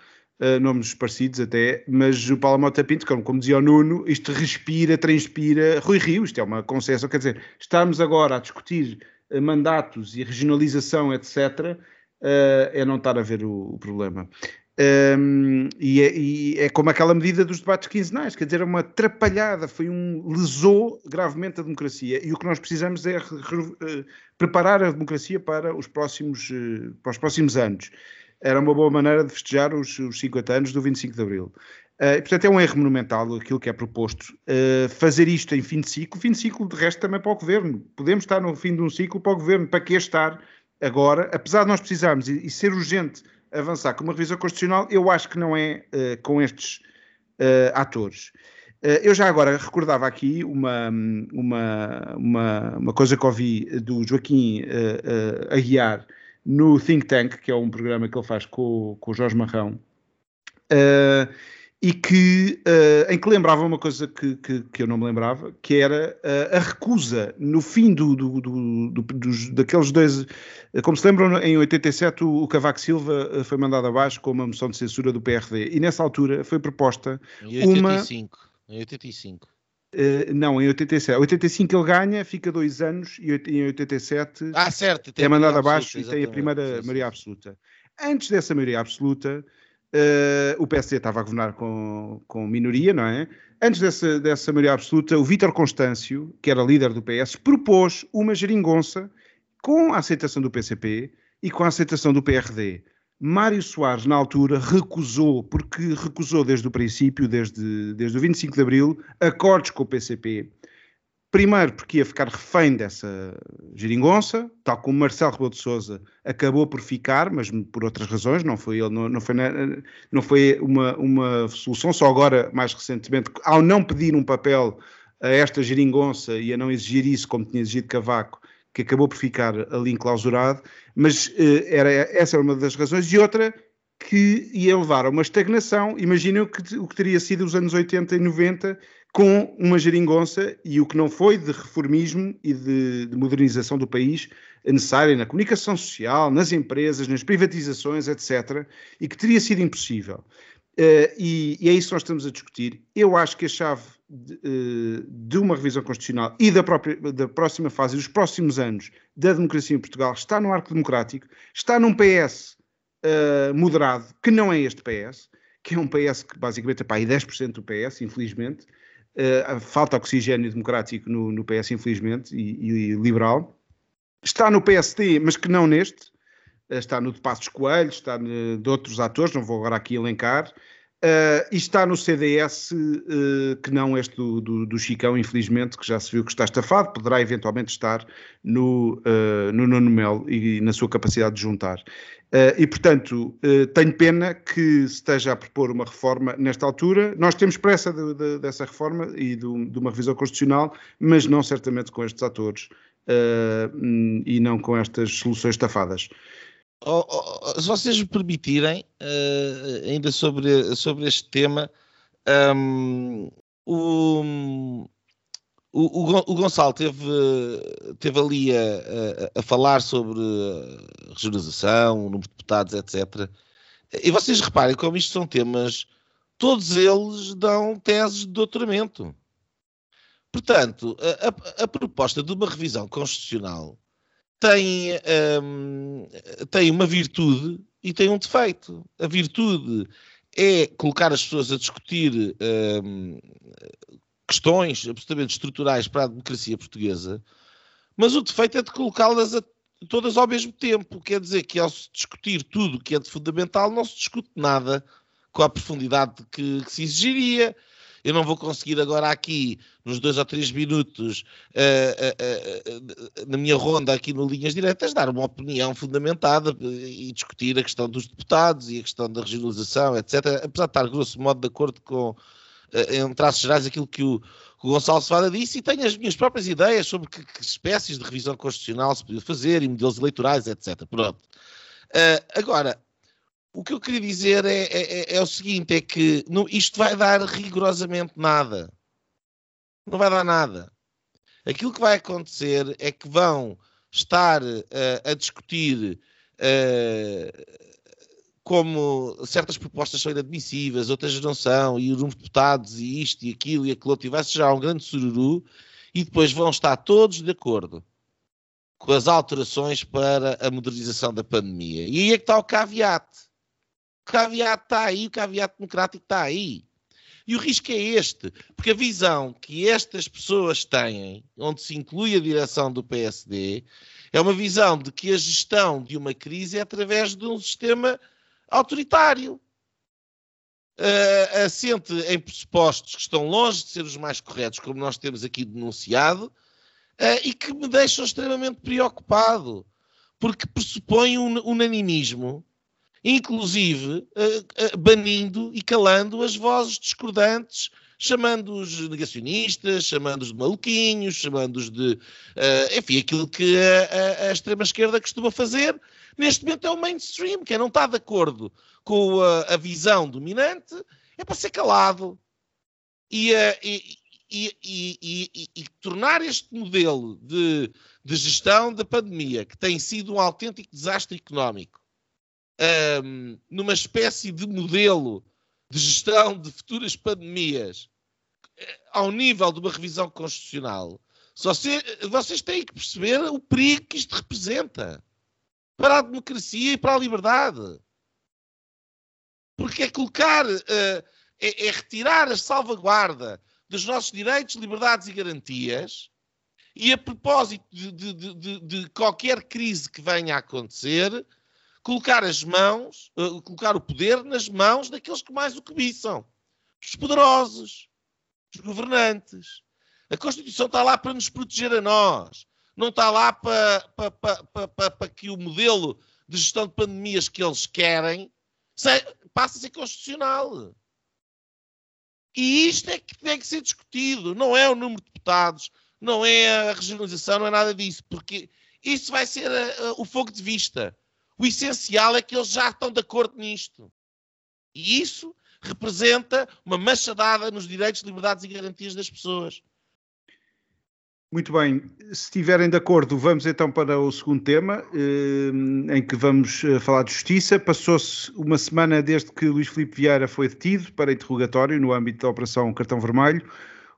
uh, nomes parecidos até, mas o Paulo Mota Pinto, como, como dizia o Nuno, isto respira, transpira Rui Rio, isto é uma concessão, quer dizer, estamos agora a discutir uh, mandatos e regionalização, etc., uh, eh, é não estar a ver o, o problema. Um, e, é, e, é, como aquela medida dos debates quinzenais, quer dizer, é uma atrapalhada, foi um lesou gravemente a democracia. E o que nós precisamos é preparar a democracia para os próximos, para os próximos anos era uma boa maneira de festejar os, os 50 anos do 25 de Abril. Uh, portanto, é um erro monumental aquilo que é proposto. Uh, fazer isto em fim de ciclo, fim de ciclo de resto também para o governo. Podemos estar no fim de um ciclo para o governo. Para que estar agora? Apesar de nós precisarmos e, e ser urgente avançar com uma revisão constitucional, eu acho que não é uh, com estes atores. eu já agora recordava aqui uma, uma, uma, uma, coisa que ouvi do Joaquim Aguiar no Think Tank, que é um programa que ele faz com, com o Jorge Marrão, uh, e que, uh, em que lembrava uma coisa que, que, que, eu não me lembrava, que era uh, a recusa no fim do, do, do, do dos, daqueles dois. Como se lembram, em 87 o, o Cavaco Silva foi mandado abaixo com uma moção de censura do PRD, e nessa altura foi proposta em 85, uma. Em 85. Uh, não, em 87. 85 ele ganha, fica dois anos e em 87 ah, certo, é mandado abaixo e tem a primeira maioria absoluta. Antes dessa maioria absoluta, uh, o PSD estava a governar com, com minoria, não é? Antes dessa, dessa maioria absoluta, o Vítor Constâncio, que era líder do PS, propôs uma geringonça com a aceitação do PCP e com a aceitação do PRD. Mário Soares, na altura, recusou, porque recusou desde o princípio, desde, desde o 25 de Abril, acordos com o PCP. Primeiro, porque ia ficar refém dessa geringonça, tal como Marcelo Rebelo de Sousa acabou por ficar, mas por outras razões, não foi, ele, não, não foi, não foi uma, uma solução, só agora, mais recentemente, ao não pedir um papel a esta geringonça e a não exigir isso como tinha exigido Cavaco, que acabou por ficar ali enclausurado, mas uh, era, essa era uma das razões, e outra que ia levar a uma estagnação. Imaginem o que, o que teria sido os anos 80 e 90 com uma geringonça e o que não foi de reformismo e de, de modernização do país necessária na comunicação social, nas empresas, nas privatizações, etc., e que teria sido impossível. Uh, e, e, é isso que nós estamos a discutir. Eu acho que a chave de, uh, de uma revisão constitucional e da, própria, da próxima fase, dos próximos anos da democracia em Portugal, está no arco democrático, está num PS uh, moderado, que não é este PS, que é um PS que basicamente é para aí 10% do PS, infelizmente. Falta oxigênio democrático no, no PS, infelizmente, e, e liberal. Está no PSD, mas que não neste está no de Passos Coelho, está de outros atores, não vou agora aqui elencar, Uh, e está no CDS, uh, eh, que não este do, do, do, Chicão, infelizmente, que já se viu que está estafado, poderá eventualmente estar no, uh, no Nuno Melo e na sua capacidade de juntar. e, portanto, tenho pena que se esteja a propor uma reforma nesta altura. Nós temos pressa de, de, dessa reforma e de, de, uma revisão constitucional, mas não certamente com estes atores e não com estas soluções estafadas. Oh, oh, se vocês me permitirem, uh, ainda sobre, sobre este tema, um, o, o, o, Gonçalo teve, teve ali a, a, a, falar sobre regionalização, o número de deputados, etc. E vocês reparem como isto são temas, todos eles dão teses de doutoramento. Portanto, a, a proposta de uma revisão constitucional tem, um, tem uma virtude e tem um defeito. A virtude é colocar as pessoas a discutir um, questões absolutamente estruturais para a democracia portuguesa, mas o defeito é de colocá-las todas ao mesmo tempo. Quer dizer que ao se discutir tudo que é de fundamental, não se discute nada com a profundidade que, que se exigiria eu não vou conseguir agora aqui, nos dois ou três minutos, uh, uh, na minha ronda aqui no Linhas Diretas, dar uma opinião fundamentada e discutir a questão dos deputados e a questão da regionalização, etc. Apesar de estar, grosso modo, de acordo com, em traços gerais, aquilo que o, o Gonçalo Cevada disse e tenho as minhas próprias ideias sobre que, que, espécies de revisão constitucional se podia fazer e modelos eleitorais, etc. Pronto. Uh, agora, o que eu queria dizer é, é, é, é o seguinte: é que não, isto vai dar rigorosamente nada. Não vai dar nada. Aquilo que vai acontecer é que vão estar uh, a discutir uh, como certas propostas são inadmissíveis, outras não são, e o número de deputados, e isto, e aquilo, e aquilo outro, e vai-se já um grande sururu, e depois vão estar todos de acordo com as alterações para a modernização da pandemia. E aí é que está o caveat. O caveat está aí, o caveat democrático está aí. E o risco é este, porque a visão que estas pessoas têm, onde se inclui a direção do PSD, é uma visão de que a gestão de uma crise é através de um sistema autoritário, uh, assente em pressupostos que estão longe de ser os mais corretos, como nós temos aqui denunciado, uh, e que me deixam extremamente preocupado, porque pressupõe um unanimismo, inclusive uh, banindo e calando as vozes discordantes, chamando-os negacionistas, chamando-os de maluquinhos, chamando-os de. enfim, aquilo que a, a, a extrema-esquerda costuma fazer, neste momento é o mainstream, quem não está de acordo com a, a visão dominante é para ser calado. E, uh, e, e, e, tornar este modelo de, de, gestão da pandemia, que tem sido um autêntico desastre económico, um, numa espécie de modelo de gestão de futuras pandemias, eh, ao nível de uma revisão constitucional, só se, vocês têm que perceber o perigo que isto representa para a democracia e para a liberdade. Porque é colocar, uh, é, é, retirar a salvaguarda dos nossos direitos, liberdades e garantias, e a propósito de, de, de, de qualquer crise que venha a acontecer, colocar as mãos, uh, colocar o poder nas mãos daqueles que mais o cobiçam. Os poderosos, os governantes. A Constituição está lá para nos proteger a nós não está lá para, para, para, para, que o modelo de gestão de pandemias que eles querem passe a ser constitucional. E isto é que tem que ser discutido. Não é o número de deputados, não é a regionalização, não é nada disso, porque isso vai ser a, a, o fogo de vista. O essencial é que eles já estão de acordo nisto. E isso representa uma machadada nos direitos, liberdades e garantias das pessoas. Muito bem, se estiverem de acordo, vamos então para o segundo tema, eh, em que vamos eh, falar de justiça. Passou-se uma semana desde que Luís Filipe Vieira foi detido para interrogatório no âmbito da Operação Cartão Vermelho.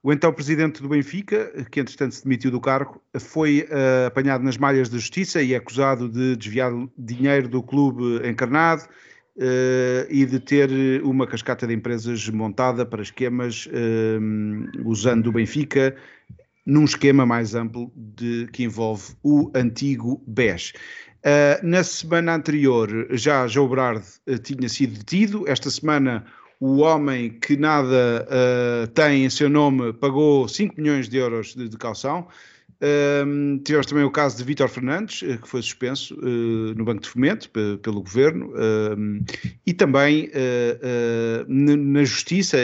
O então presidente do Benfica, que entretanto se demitiu do cargo, foi uh, apanhado nas malhas da justiça e acusado de desviar dinheiro do clube encarnado uh, e de ter uma cascata de empresas montada para esquemas uh, usando o Benfica num esquema mais amplo de, que envolve o antigo BES. Na semana anterior, já Joe Brard tinha sido detido. Esta semana, o homem que nada uh, tem em seu nome pagou 5 milhões de euros de, de calção. Um, tivemos também o caso de Vítor Fernandes, eh, que foi suspenso uh, no Banco de Fomento pelo governo, um, e também uh, na Justiça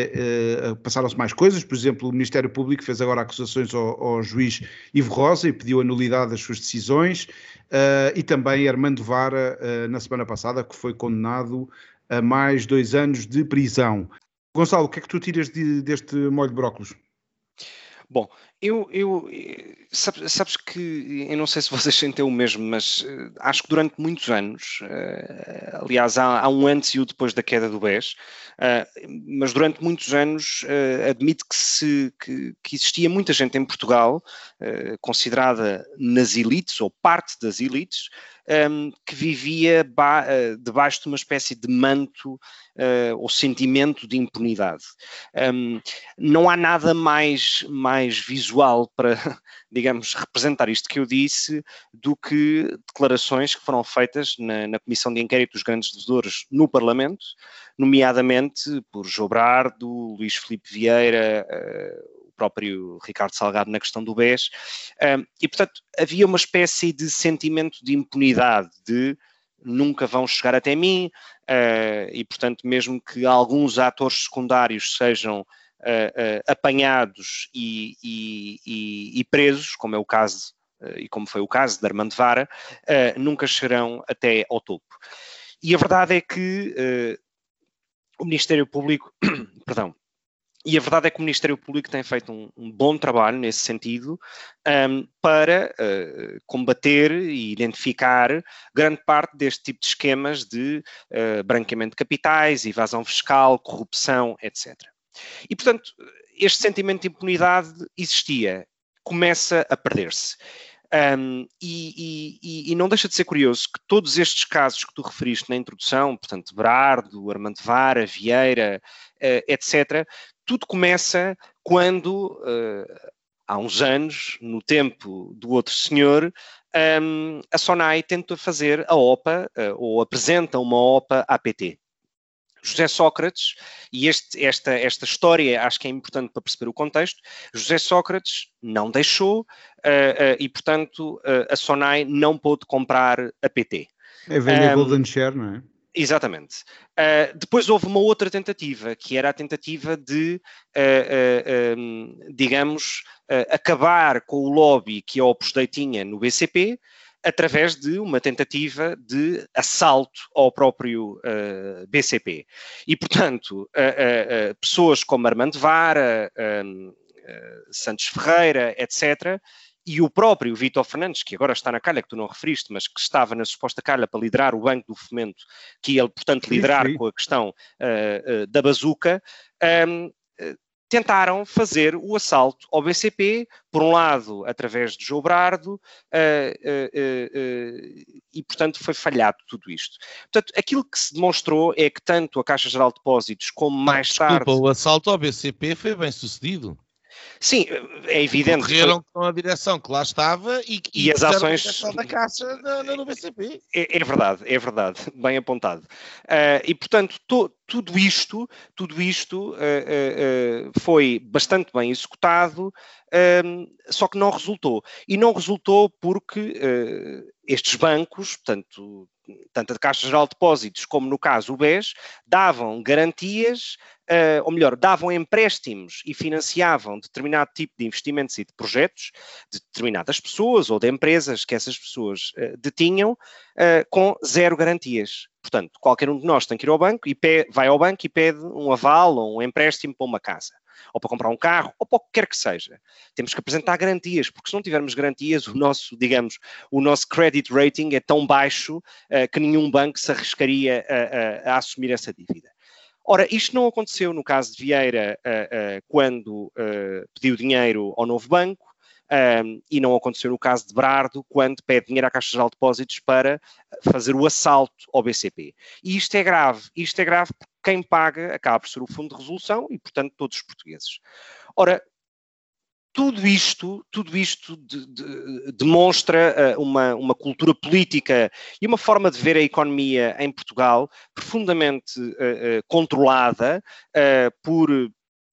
passaram-se mais coisas. Por exemplo, o Ministério Público fez agora acusações ao, ao juiz Ivo Rosa e pediu a nulidade das suas decisões, e também Armando Vara, na semana passada, que foi condenado a mais dois anos de prisão. Gonçalo, o que é que tu tiras de, deste molho de brócolos? Bom, eu, eu sabes, sabes, que eu não sei se vocês sentem o mesmo, mas uh, acho que durante muitos anos, uh, aliás, há, há, um antes e o depois da queda do BES, uh, mas durante muitos anos admito que, se, que, que, existia muita gente em Portugal, considerada nas elites ou parte das elites, um, que vivia debaixo de uma espécie de manto uh, ou sentimento de impunidade. Um, não há nada mais, mais visual para, digamos, representar isto que eu disse do que declarações que foram feitas na, na Comissão de Inquérito dos Grandes Devedores no Parlamento, nomeadamente por Jobrardo, Luís Filipe Vieira, uh, próprio Ricardo Salgado na questão do BES, e portanto havia uma espécie de sentimento de impunidade, de nunca vão chegar até mim, uh, e portanto mesmo que alguns atores secundários sejam apanhados e, e, e, presos, como é o caso e como foi o caso de Armando Vara, nunca chegarão até ao topo. E a verdade é que o Ministério Público, perdão, e a verdade é que o Ministério Público tem feito um, um bom trabalho nesse sentido um, para uh, combater e identificar grande parte deste tipo de esquemas de uh, branqueamento de capitais, evasão fiscal, corrupção, etc. E, portanto, este sentimento de impunidade existia, começa a perder-se. Um, e, e, e, não deixa de ser curioso que todos estes casos que tu referiste na introdução, portanto, Brardo, Armando Vara, Vieira, uh, etc., tudo começa quando, uh, há uns anos, no tempo do outro senhor, um, a Sonai tenta fazer a OPA, uh, ou apresenta uma OPA APT. José Sócrates, e este, esta, esta história acho que é importante para perceber o contexto, José Sócrates não deixou uh, uh, e, portanto, uh, a Sonai não pôde comprar a PT. É velha um, Golden Share, não é? Exatamente. depois houve uma outra tentativa, que era a tentativa de, um, digamos, acabar com o lobby que a Opus Dei tinha no BCP, através de uma tentativa de assalto ao próprio uh, BCP. E, portanto, uh, uh, pessoas como Armando Vara, um, Santos Ferreira, etc., e o próprio Vitor Fernandes, que agora está na calha, que tu não referiste, mas que estava na suposta calha para liderar o Banco do Fomento, que ele, portanto, liderar sim, sim. com a questão da bazuca, um, tentaram fazer o assalto ao BCP, por um lado através de João Brardo, uh, uh, uh, e portanto foi falhado tudo isto. Portanto, aquilo que se demonstrou é que tanto a Caixa Geral de Depósitos como mais Desculpa, tarde... o assalto ao BCP foi bem sucedido. Sim, é evidente. Correram com a direção que lá estava e, e, e as ações da Caixa no, no BCP. É, é, verdade, é verdade, bem apontado. Uh, e portanto, to, tudo isto, tudo isto uh, uh, foi bastante bem executado, só que não resultou. E não resultou porque estes bancos, portanto, tanto a Caixa Geral de Depósitos como no caso o BES, davam garantias uh, ou melhor, davam empréstimos e financiavam determinado tipo de investimentos e de projetos de determinadas pessoas ou de empresas que essas pessoas uh, detinham uh, com zero garantias. Portanto, qualquer um de nós tem que ir ao banco e vai ao banco e pede um aval ou um empréstimo para uma casa ou para comprar um carro, ou para o que quer que seja. Temos que apresentar garantias, porque se não tivermos garantias, o nosso, digamos, o nosso credit rating é tão baixo uh, que nenhum banco se arriscaria a, a, a assumir essa dívida. Ora, isto não aconteceu no caso de Vieira uh, uh, quando uh, pediu dinheiro ao novo banco, um, e não aconteceu no caso de Brardo, quando pede dinheiro à Caixa Geral de Depósitos para fazer o assalto ao BCP. E isto é grave. Isto é grave porque quem paga acaba por ser o Fundo de Resolução e, portanto, todos os portugueses. Ora, tudo isto, tudo isto de, de, demonstra uh, uma, uma, cultura política e uma forma de ver a economia em Portugal profundamente uh, uh, controlada por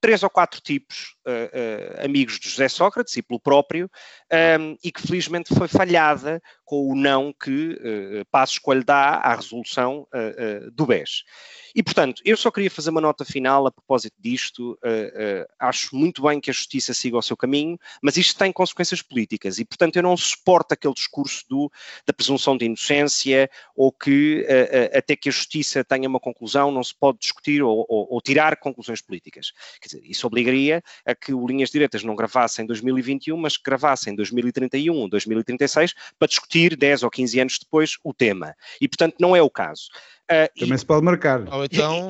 três ou quatro tipos uh, uh, amigos de José Sócrates e pelo próprio, um, ehm, e que felizmente foi falhada com o não que uh, Passos Coelho dá à resolução do BES. E, portanto, eu só queria fazer uma nota final a propósito disto. acho muito bem que a justiça siga o seu caminho, mas isto tem consequências políticas e, portanto, eu não suporto aquele discurso do, da presunção de inocência ou que até que a justiça tenha uma conclusão não se pode discutir ou, ou, ou tirar conclusões políticas. Quer dizer, isso obrigaria a que o Linhas Diretas não gravasse em 2021, mas que gravasse em 2031 ou 2036 para discutir 10 ou 15 anos depois o tema. E, portanto, não é o caso. Uh, Também e... se pode marcar. Ou então,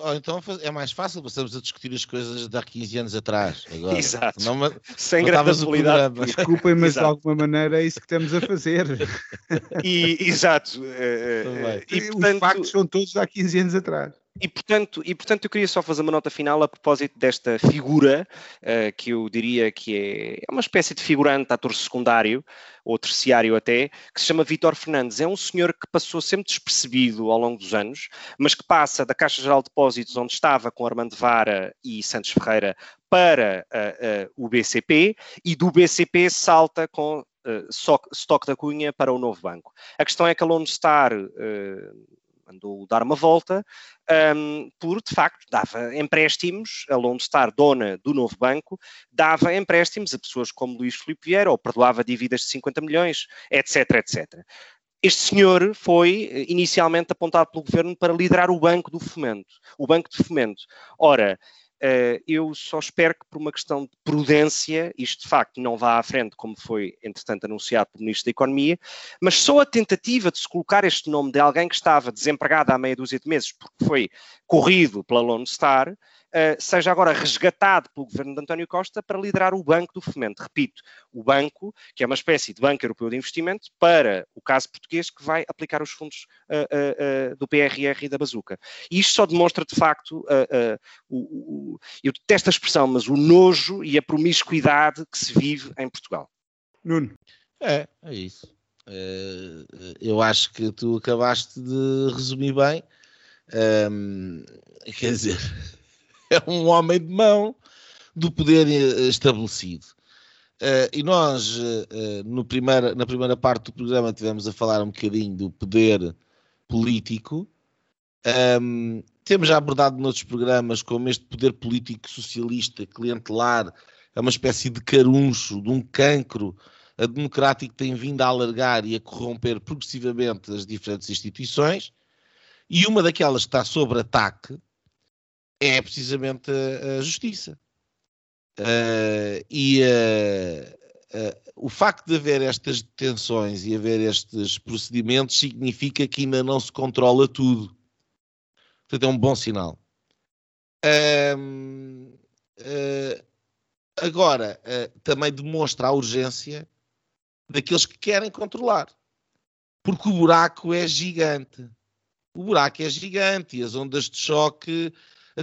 ou então é mais fácil, passamos a discutir as coisas de há 15 anos atrás. Agora. Exato. Não, Sem grande atualidade. Desculpem, mas exato. de alguma maneira é isso que estamos a fazer. E, exato. Uh, e, portanto... Os factos são todos de há 15 anos atrás. E portanto, e portanto, eu queria só fazer uma nota final a propósito desta figura, uh, que eu diria que é, é uma espécie de figurante, ator secundário, ou terciário até, que se chama Vítor Fernandes. É um senhor que passou sempre despercebido ao longo dos anos, mas que passa da Caixa Geral de Depósitos, onde estava com Armando Vara e Santos Ferreira, para uh, uh, o BCP, e do BCP salta com uh, Stock da Cunha para o novo banco. A questão é que a Lone Star mandou dar uma volta, um, por de facto dava empréstimos, a Lone Star, dona do novo banco, dava empréstimos a pessoas como Luís Filipe Vieira, ou perdoava dívidas de 50 milhões, etc, etc. Este senhor foi eh, inicialmente apontado pelo governo para liderar o Banco do Fomento, o Banco de Fomento. Ora, eh, eu só espero que por uma questão de prudência isto de facto não vá à frente, como foi entretanto anunciado pelo Ministro da Economia, mas só a tentativa de se colocar este nome de alguém que estava desempregado há meia dúzia de meses porque foi corrido pela Lone Star, seja agora resgatado pelo governo de António Costa para liderar o Banco do Fomento. Repito, o banco, que é uma espécie de Banco Europeu de Investimento, para o caso português, que vai aplicar os fundos uh, uh, do PRR e da Bazuca. E isto só demonstra, de facto, o, o, eu detesto a expressão, mas o nojo e a promiscuidade que se vive em Portugal. Nuno. É, é isso. eu acho que tu acabaste de resumir bem. Um, quer dizer, é um homem de mão do poder eh, estabelecido. Uh, e nós, uh, no primeira, na primeira parte do programa, tivemos a falar um bocadinho do poder político. Um, temos já abordado noutros programas como este poder político socialista, clientelar, é uma espécie de caruncho, de um cancro a democrático tem vindo a alargar e a corromper progressivamente as diferentes instituições. E uma daquelas que está sob ataque é precisamente a, a justiça. Uh, e uh, uh, o facto de haver estas detenções e haver estes procedimentos significa que ainda não se controla tudo. Portanto, é um bom sinal. agora, também demonstra a urgência daqueles que querem controlar. Porque o buraco é gigante. O buraco é gigante e as ondas de choque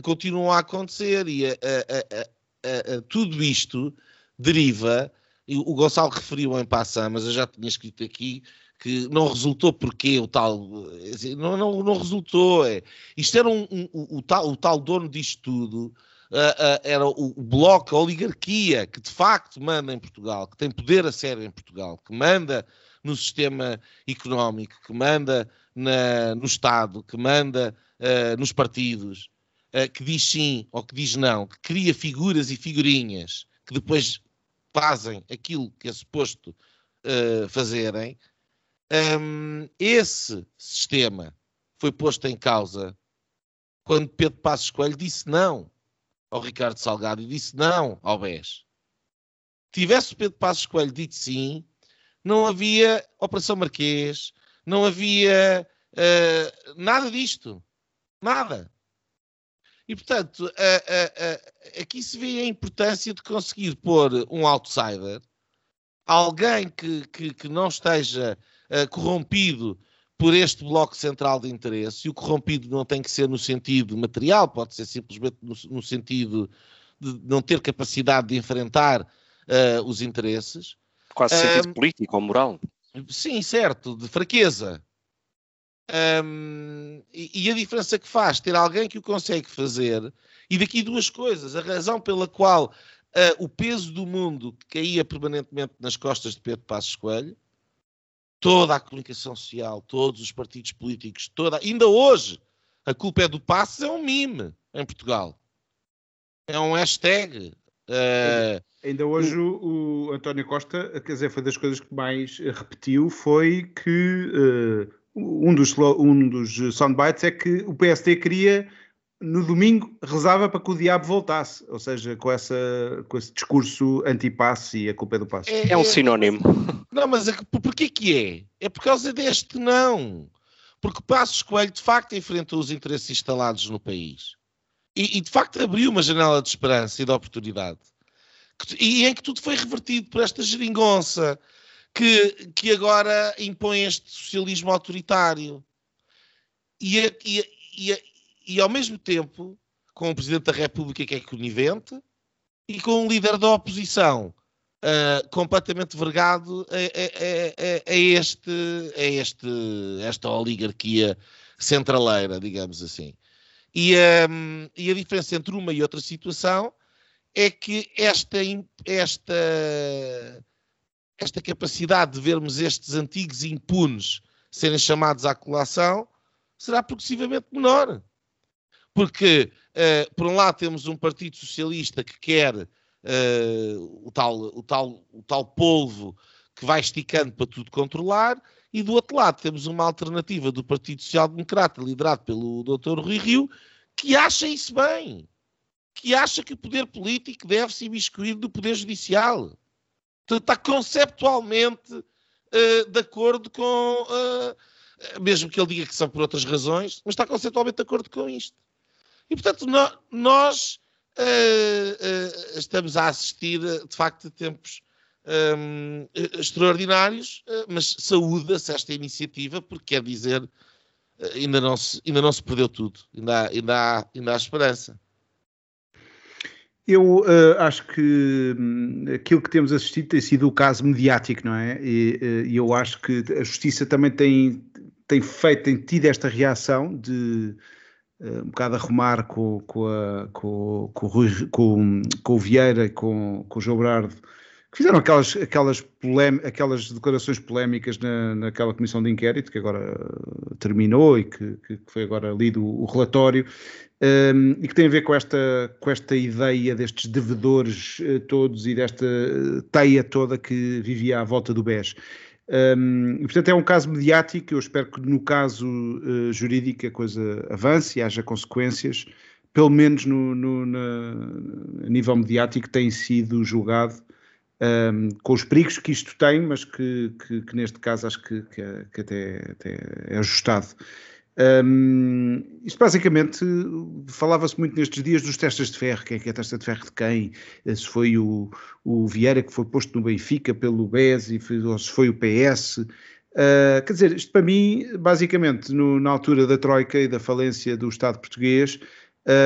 continuam a acontecer e a, a, a, tudo isto deriva, o Gonçalo referiu em passar, mas eu já tinha escrito aqui que não resultou porque o tal não, não, não resultou é, isto era um, um, o, tal, o tal dono disto tudo uh, uh, era o, o, bloco, a oligarquia que de facto manda em Portugal, que tem poder a sério em Portugal, que manda no sistema económico, que manda na, no Estado, que manda uh, nos partidos, que diz sim ou que diz não, que cria figuras e figurinhas que depois fazem aquilo que é suposto uh, fazerem, um, esse sistema foi posto em causa quando Pedro Passos Coelho disse não ao Ricardo Salgado e disse não ao BES. Tivesse Pedro Passos Coelho dito sim, não havia Operação Marquês, não havia uh, nada disto. Nada. E, portanto, aqui se vê a importância de conseguir pôr um outsider, alguém que, que, que não esteja uh, corrompido por este bloco central de interesse, e o corrompido não tem que ser no sentido material, pode ser simplesmente no, no sentido de não ter capacidade de enfrentar uh, os interesses. Quase sentido político ou moral. Sim, certo, de fraqueza. Um, e, e, a diferença que faz ter alguém que o consegue fazer, e daqui duas coisas: a razão pela qual uh, o peso do mundo caía permanentemente nas costas de Pedro Passos Coelho, toda a comunicação social, todos os partidos políticos, toda, ainda hoje, a culpa é do Passos, é um mime em Portugal. É um hashtag. Uh, ainda hoje o, o, António Costa, quer dizer, foi das coisas que mais repetiu foi que uh, um dos, um dos soundbites é que o PSD queria, no domingo, rezava para que o diabo voltasse, ou seja, com, essa, com esse discurso anti-passe e a culpa é do passe. É, é um sinónimo. Não, mas é, porquê que é? É por causa deste não. Porque Passos Coelho, de facto, enfrentou os interesses instalados no país. E, e de facto abriu uma janela de esperança e de oportunidade. E em que tudo foi revertido por esta geringonça que, que agora impõe este socialismo autoritário. E, e, e, e, ao mesmo tempo, com o Presidente da República que é conivente e com um líder da oposição uh, completamente vergado a, a, a, a, este, a este, esta oligarquia centraleira, digamos assim. E, um, e a diferença entre uma e outra situação é que esta, esta esta capacidade de vermos estes antigos impunes serem chamados à colação será progressivamente menor. Porque, uh, por um lado, temos um Partido Socialista que quer uh, o, tal, o, tal, o tal polvo que vai esticando para tudo controlar, e do outro lado temos uma alternativa do Partido Social Democrata, liderado pelo Dr. Rui Rio, que acha isso bem, que acha que o poder político deve se imiscuir do poder judicial. Está conceptualmente uh, de acordo com, uh, mesmo que ele diga que são por outras razões, mas está conceptualmente de acordo com isto. E, portanto, no, nós uh, estamos a assistir, de facto, a tempos um, extraordinários, mas saúda-se esta iniciativa, porque quer dizer, ainda não se, ainda não se perdeu tudo, ainda há, ainda há, ainda há esperança. Eu uh, acho que hum, aquilo que temos assistido tem sido o caso mediático, não é? E uh, eu acho que a justiça também tem, tem feito, tem tido esta reação de uh, um bocado arrumar com, com, a, com, com, com, com o Vieira, com, com o João Brardo, que fizeram aquelas, aquelas, polém, aquelas declarações polémicas na, naquela comissão de inquérito que agora terminou e que, que foi agora lido o relatório um, e que tem a ver com esta, com esta ideia destes devedores uh, todos e desta teia toda que vivia à volta do BES. Um, e, portanto, é um caso mediático. Eu espero que no caso uh, jurídico a coisa avance e haja consequências. Pelo menos no, no a nível mediático tem sido julgado um, com os perigos que isto tem, mas que, que, que neste caso acho que, que, é, que até, até, é ajustado. Um, isto basicamente falava-se muito nestes dias dos testes de ferro, quem é que é testa de ferro de quem, se foi o, o Vieira que foi posto no Benfica pelo BES ou se foi o PS. Uh, ah, quer dizer, isto para mim, basicamente, no, na altura da Troika e da falência do Estado português,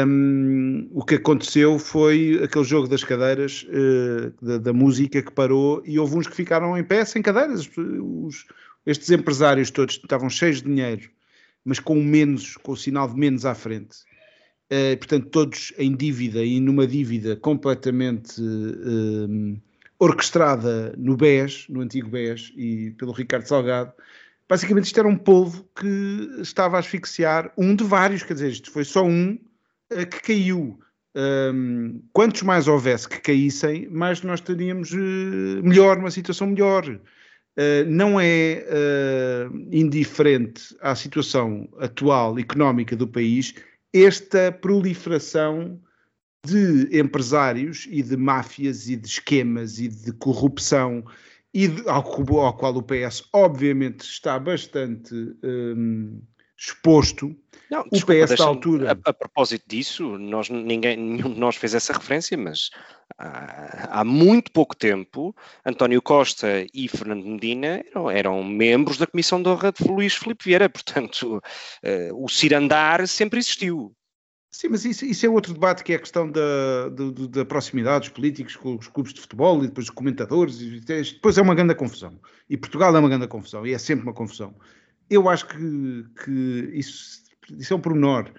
um, o que aconteceu foi aquele jogo das cadeiras, uh, da, da, música que parou e houve uns que ficaram em pé sem cadeiras. Os, estes empresários todos estavam cheios de dinheiro, mas com menos, com o sinal de menos à frente. Uh, portanto, todos em dívida e numa dívida completamente uh, orquestrada no BES, no antigo BES, e pelo Ricardo Salgado. Basicamente, isto era um povo que estava a asfixiar um de vários, quer dizer, isto foi só um eh, que caiu. Um, quantos mais houvesse que caíssem, mais nós teríamos uh, melhor, uma situação melhor. Uh, não é uh, indiferente à situação atual económica do país esta proliferação de empresários e de máfias e de esquemas e de corrupção e de, ao, ao, qual o PS obviamente está bastante um, exposto não, o desculpa, PS da altura. A, a, propósito disso, nós, ninguém, nenhum de nós fez essa referência, mas há, há, muito pouco tempo, António Costa e Fernando Medina eram, eram membros da Comissão de Honra de Luís Filipe Vieira, portanto, uh, o cirandar sempre existiu. Sim, mas isso, isso, é outro debate que é a questão da, da, da, proximidade dos políticos com os clubes de futebol e depois os comentadores. E depois é uma grande confusão. E Portugal é uma grande confusão e é sempre uma confusão. Eu acho que, que isso isso é um pormenor.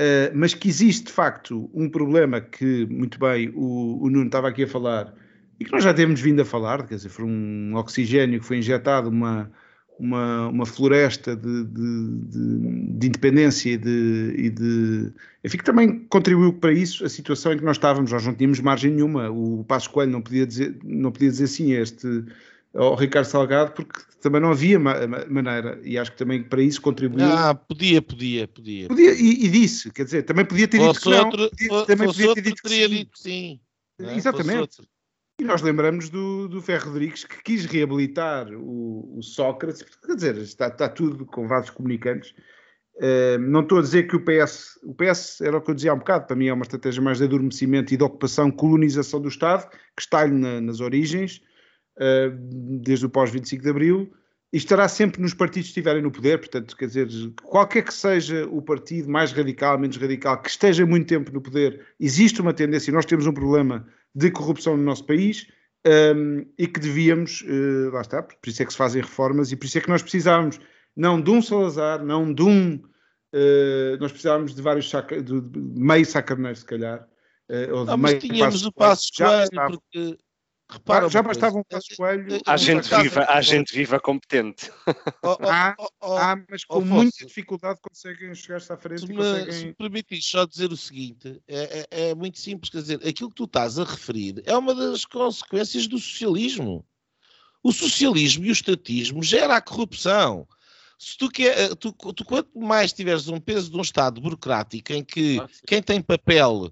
Uh, mas que existe de facto um problema que, muito bem, o, o Nuno estava aqui a falar e que nós já temos vindo a falar, quer dizer, foi um oxigênio que foi injetado, uma, uma, uma floresta de, de, de, de independência e de, e de. Enfim, que também contribuiu para isso a situação em que nós estávamos, nós não tínhamos margem nenhuma. O Passo Coelho não podia dizer, não podia dizer sim a este ao Ricardo Salgado, porque também não havia ma maneira, e acho que também para isso contribuiu. Ah, podia, podia, podia. Podia, e, e disse, quer dizer, também podia ter dito que não. Podia, também podia ter dito que sim. Dito sim é? Exatamente. E nós lembramos do, do Ferro Rodrigues que quis reabilitar o, o Sócrates, quer dizer, está, está tudo com vasos comunicantes. Uh, não estou a dizer que o PS, o PS era o que eu dizia há um bocado, para mim é uma estratégia mais de adormecimento e de ocupação, colonização do Estado, que está-lhe na, nas origens, desde o pós-25 de Abril, e estará sempre nos partidos que estiverem no poder, portanto, quer dizer, qualquer que seja o partido mais radical, menos radical, que esteja muito tempo no poder, existe uma tendência, nós temos um problema de corrupção no nosso país um, e que devíamos, uh, lá está, por isso é que se fazem reformas e por isso é que nós precisávamos não de um Salazar, não de um, uh, nós precisávamos de vários, saca, de, de meio sacarneiro se calhar, uh, ou de não, meio mas tínhamos o passo porque repara Ah, já bastava um Passos Coelho. Eh, Há eh, gente Casa- viva, há gente viva competente. Oh, oh, Ah, oh, oh, Ah, mas com Oh, muita dificuldade conseguem chegar-se à frente Se e me, se me conseguem. permites só dizer o seguinte, é, é- é muito simples, quer dizer, aquilo que tu estás a referir é uma das consequências do socialismo. O socialismo e o estatismo gera a corrupção. Se tu, quer, tu, tu quanto mais tiveres um peso de um Estado burocrático em que sim. quem tem papel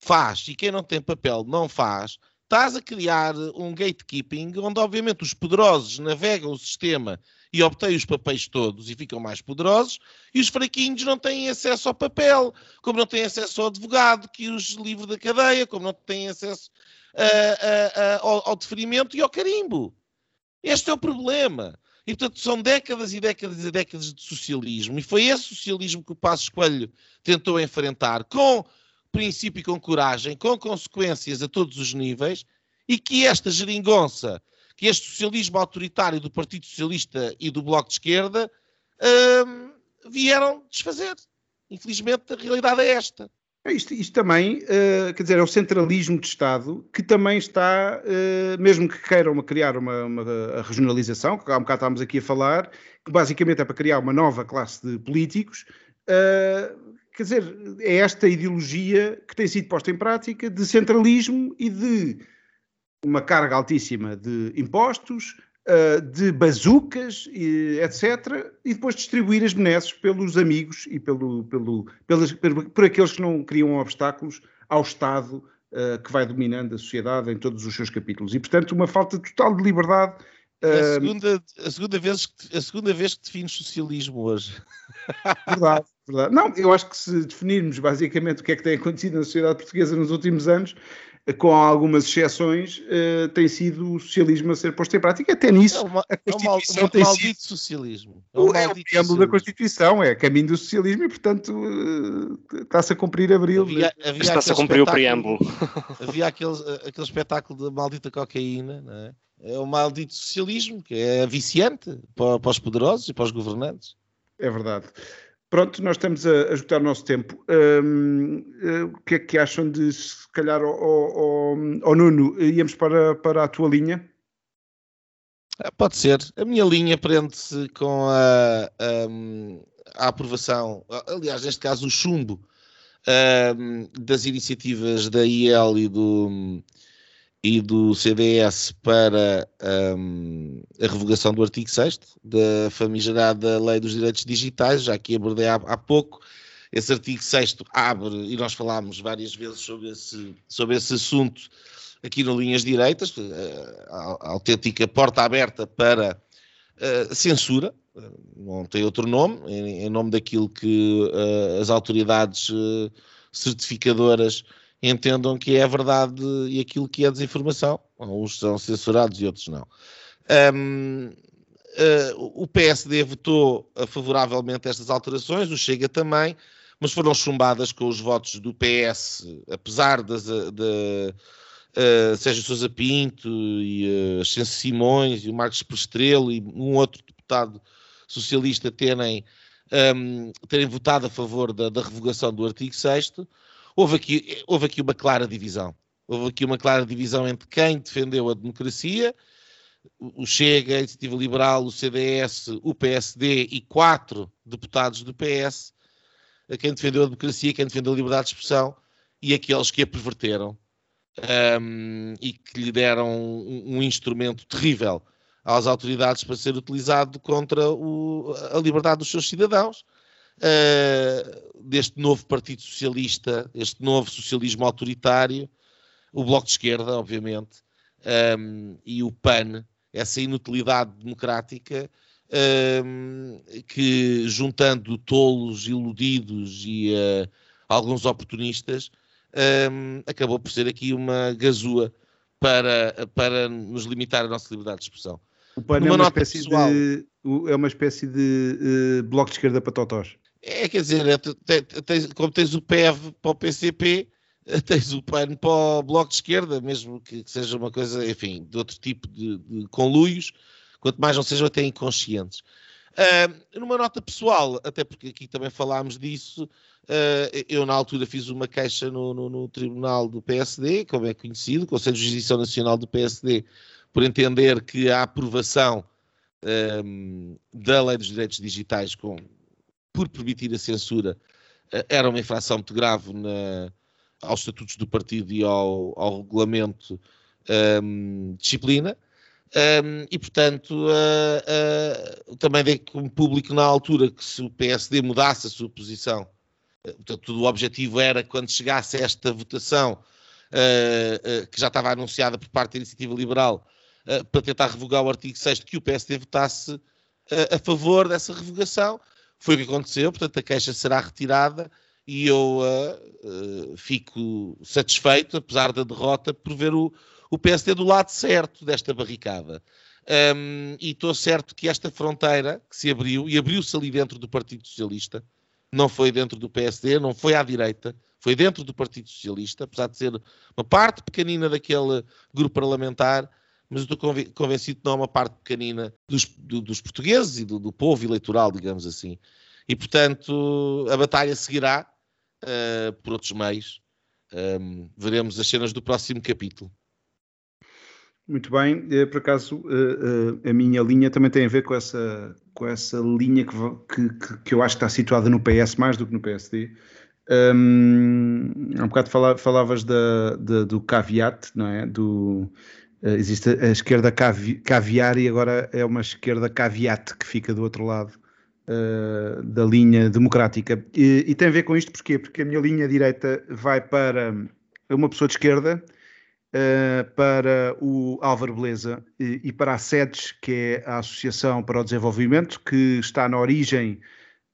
faz e quem não tem papel não faz, estás a criar um gatekeeping onde, obviamente, os poderosos navegam o sistema e obtêm os papéis todos e ficam mais poderosos, e os fraquinhos não têm acesso ao papel, como não têm acesso ao advogado que os livre da cadeia, como não têm acesso ah, ah, ah, ao, ao deferimento e ao carimbo. Este é o problema. E, portanto, são décadas e décadas e décadas de socialismo. E foi esse socialismo que o Passos Coelho tentou enfrentar com princípio e com coragem, com consequências a todos os níveis, e que esta geringonça, que este socialismo autoritário do Partido Socialista e do Bloco de Esquerda hum, vieram desfazer. Infelizmente, a realidade é esta. É, Isto, isto também, eh, quer dizer, é o centralismo de Estado que também está, eh, mesmo que queiram criar uma, uma regionalização, que há um bocado estávamos aqui a falar, que basicamente é para criar uma nova classe de políticos, eh, quer dizer, é esta ideologia que tem sido posta em prática de centralismo e de uma carga altíssima de impostos, uh, de bazucas, etc., e depois distribuir as benesses pelos amigos e pelo, pelo, pelas, por, aqueles que não criam obstáculos ao Estado uh, que vai dominando a sociedade em todos os seus capítulos. E, portanto, uma falta total de liberdade. A uh, segunda, a, segunda vez que, a segunda vez que defines socialismo hoje. Verdade, verdade. Não, eu acho que se definirmos basicamente o que é que tem acontecido na sociedade portuguesa nos últimos anos, com algumas exceções, uh, tem sido o socialismo a ser posto em prática. Até nisso, É, uma, a é Constituição um tem maldito sido. socialismo. É o maldito preâmbulo da. Constituição, é caminho do socialismo e, portanto, uh, está-se a cumprir abril. Havia, havia Está-se a cumprir o preâmbulo. Havia aquele, aquele espetáculo da maldita cocaína, não é? É o maldito socialismo, que é viciante para, para os poderosos e para os governantes. É verdade. Pronto, nós estamos a, a o nosso tempo. Hum, uh, o que é que acham de, se calhar, ao, ao, ao Nuno, íamos para, para a tua linha? Ah, Pode ser. A minha linha prende-se com a, a, a aprovação, aliás, neste caso, o chumbo ahm, das iniciativas da IEL e do, e do CDS para ahm, a revogação do artigo 6 da famigerada Lei dos Direitos Digitais, já que abordei há, há pouco. Esse artigo 6 abre, e nós falámos várias vezes sobre esse, sobre esse assunto aqui no Linhas Direitas, eh, a, a autêntica porta aberta para a censura, eh, não tem outro nome, em, em nome daquilo que eh, as autoridades eh, certificadoras entendam que é a verdade e aquilo que é desinformação. Uns são censurados e outros não. Ahm, eh, o PSD votou favoravelmente estas alterações, o Chega também, mas foram chumbadas com os votos do PS, apesar das, eh, da, uh, Sérgio Sousa Pinto e uh, Ascenso Simões e o Marcos Prestrelo e um outro deputado socialista terem, um, terem votado a favor da, da revogação do artigo 6 houve aqui, houve aqui uma clara divisão. Houve aqui uma clara divisão entre quem defendeu a democracia, o Chega, a Iniciativa Liberal, o CDS, o PSD e quatro deputados do PS, a quem defendeu a democracia, quem defendeu a liberdade de expressão e aqueles que a perverteram um, e que lhe deram um, um, instrumento terrível às autoridades para ser utilizado contra o, a liberdade dos seus cidadãos. Uh, deste novo Partido Socialista, este novo socialismo autoritário, o Bloco de Esquerda, obviamente, um, e o PAN, essa inutilidade democrática, um, que juntando tolos, iludidos e uh, alguns oportunistas, um, acabou por ser aqui uma gazua para, para nos limitar a nossa liberdade de expressão. O PAN é uma, espécie pessoal, de, é uma espécie de uh, bloco de esquerda para totós. É, quer dizer, é, tens, como tens o PEV para o PCP, tens o PAN para o bloco de esquerda, mesmo que seja uma coisa, enfim, de outro tipo de, de conluios, quanto mais não sejam até inconscientes. Uh, numa nota pessoal, até porque aqui também falámos disso, uh, eu na altura fiz uma queixa no, no, no, Tribunal do PSD, como é conhecido, Conselho de Justiça Nacional do PSD, por entender que a aprovação um, da Lei dos Direitos Digitais com, por permitir a censura uh, era uma infração muito grave na, aos estatutos do partido e ao, ao regulamento um, disciplina. Um, e, portanto, uh, uh, também dei como público na altura que se o PSD mudasse a sua posição, uh, portanto, o objetivo era, quando chegasse esta votação, que já estava anunciada por parte da Iniciativa Liberal, para tentar revogar o artigo 6 que o PSD votasse a favor dessa revogação. Foi o que aconteceu, portanto, a queixa será retirada e eu fico satisfeito, apesar da derrota, por ver o, o PSD do lado certo desta barricada. Um, e estou certo que esta fronteira que se abriu, e abriu-se ali dentro do Partido Socialista, não foi dentro do PSD, não foi à direita, foi dentro do Partido Socialista, apesar de ser uma parte pequenina daquele grupo parlamentar, mas estou convencido que não é uma parte pequenina dos, do, dos portugueses e do, do, povo eleitoral, digamos assim. E, portanto, a batalha seguirá uh, por outros meios. Um, veremos as cenas do próximo capítulo. Muito bem, eh, por acaso eh, a minha linha também tem a ver com essa, com essa linha que, que, que eu acho que está situada no PS mais do que no PSD. Um, há um bocado falavas da, da, do caveat, não é? Do, existe a esquerda cavi, caviar e agora é uma esquerda caveat que fica do outro lado uh, da linha democrática. E, e, tem a ver com isto porquê? Porque a minha linha direita vai para uma pessoa de esquerda Uh, para o Álvaro Beleza e, e, para a SEDES, que é a Associação para o Desenvolvimento, que está na origem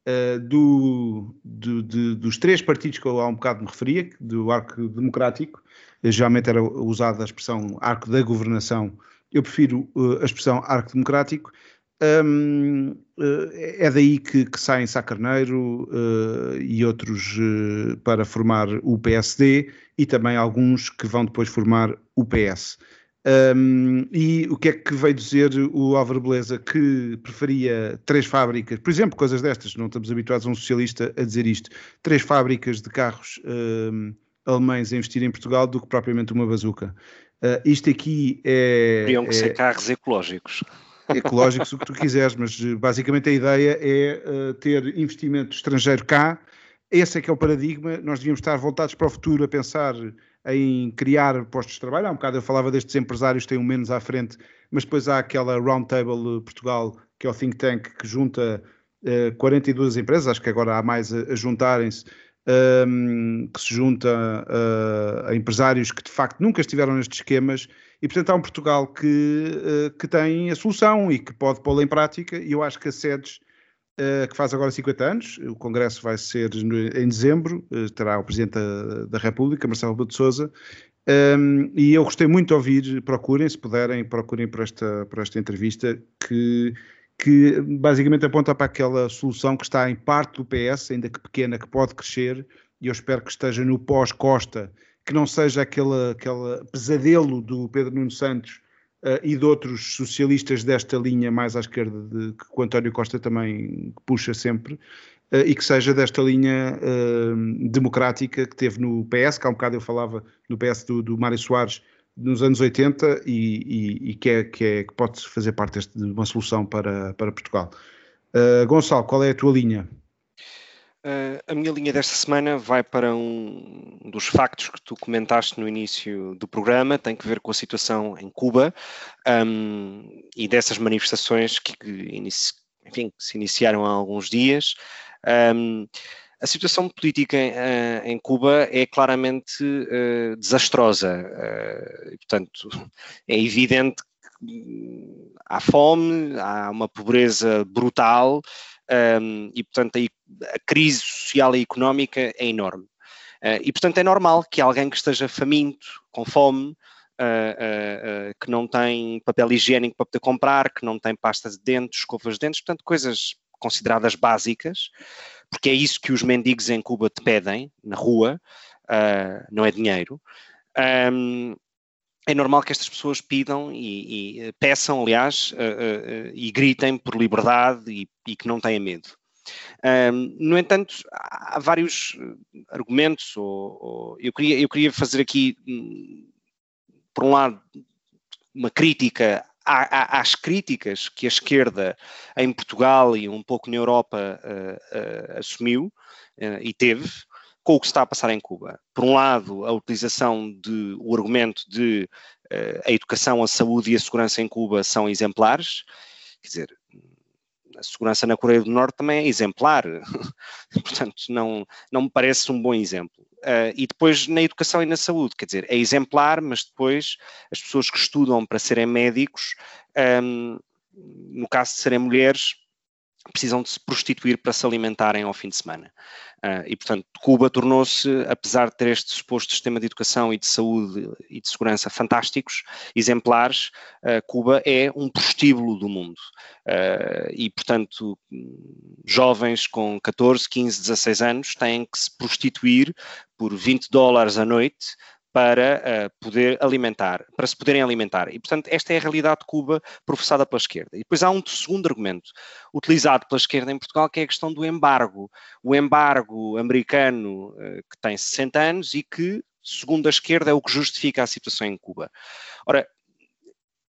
uh, do, do, de, dos três partidos que eu há um bocado me referia, do arco democrático. Geralmente era usada a expressão arco da governação, eu prefiro uh, a expressão arco democrático. Um, é daí que, que saem Sá Carneiro e outros para formar o PSD e também alguns que vão depois formar o PS. Um, e o que é que veio dizer o Álvaro Beleza? Que preferia três fábricas, por exemplo, coisas destas, não estamos habituados a um socialista a dizer isto, três fábricas de carros um, alemães a investir em Portugal do que propriamente uma bazuca. Uh, isto aqui é. Teriam que é, ser carros ecológicos. Ecológicos, o que tu quiseres, mas basicamente a ideia é uh, ter investimento estrangeiro cá esse é que é o paradigma. Nós devíamos estar voltados para o futuro a pensar em criar postos de trabalho. Há um bocado eu falava destes empresários que têm um menos à frente, mas depois há aquela Roundtable Portugal, que é o think tank que junta uh, eh, 42 empresas, acho que agora há mais a, a juntarem-se, um, ehm, que se junta uh, a empresários que de facto nunca estiveram nestes esquemas e portanto há um Portugal que, uh, que tem a solução e que pode pô-la em prática e eu acho que a SEDES que faz agora 50 anos. O Congresso vai ser em dezembro, uh, terá o Presidente da, República, Marcelo Rebelo de Sousa. Um, ehm, e eu gostei muito de ouvir, procurem, se puderem, procurem por esta, por esta entrevista, que, que basicamente aponta para aquela solução que está em parte do PS, ainda que pequena, que pode crescer, e eu espero que esteja no pós-Costa, que não seja aquele, aquele pesadelo do Pedro Nuno Santos uh, e de outros socialistas desta linha mais à esquerda, de, que o António Costa também puxa sempre, uh, e que seja desta linha uh, democrática que teve no PS, que há um bocado eu falava no PS do, do Mário Soares, nos anos 80 e, e, e que, é, que, é, que pode fazer parte deste, de uma solução para, para Portugal. Gonçalo, qual é a tua linha? Uh, a minha linha desta semana vai para um dos factos que tu comentaste no início do programa, tem que ver com a situação em Cuba um, e dessas manifestações que, que, inici, enfim, que se iniciaram há alguns dias. Um, a situação política em, uh, em Cuba é claramente uh, desastrosa. e, portanto, é evidente que há fome, há uma pobreza brutal um, e, portanto, a, a, crise social e económica é enorme. Uh, e, portanto, é normal que alguém que esteja faminto, com fome, uh, uh, que não tem papel higiênico para poder comprar, que não tem pasta de dentes, escovas de dentes, portanto, coisas consideradas básicas, porque é isso que os mendigos em Cuba te pedem, na rua, não é dinheiro. Um, é normal que estas pessoas pidam e, e peçam, aliás, uh, uh, e gritem por liberdade e, e que não tenham medo. Um, no entanto, há vários argumentos, ou, ou, eu, queria, eu queria fazer aqui, hum, por um lado, uma crítica às críticas que a esquerda em Portugal e um pouco na Europa uh, assumiu e teve com o que está a passar em Cuba. Por um lado, a utilização de o argumento de a educação, a saúde e a segurança em Cuba são exemplares, quer dizer, a segurança na Coreia do Norte também é exemplar, portanto, não, não me parece um bom exemplo. Uh, e depois na educação e na saúde, quer dizer, é exemplar, mas depois as pessoas que estudam para serem médicos, um, no caso de serem mulheres, precisam de se prostituir para se alimentarem ao fim de semana. Uh, e, portanto, Cuba tornou-se, apesar de ter este suposto sistema de educação e de saúde e de segurança fantásticos, exemplares, uh, Cuba é um prostíbulo do mundo. Uh, e, portanto, jovens com 14, 15, 16 anos têm que se prostituir por 20 dólares a noite para uh, poder alimentar, para se poderem alimentar. E, portanto, esta é a realidade de Cuba professada pela esquerda. E depois há um segundo argumento utilizado pela esquerda em Portugal, que é a questão do embargo. O embargo americano, uh, que tem 60 anos e que, segundo a esquerda, é o que justifica a situação em Cuba. Ora,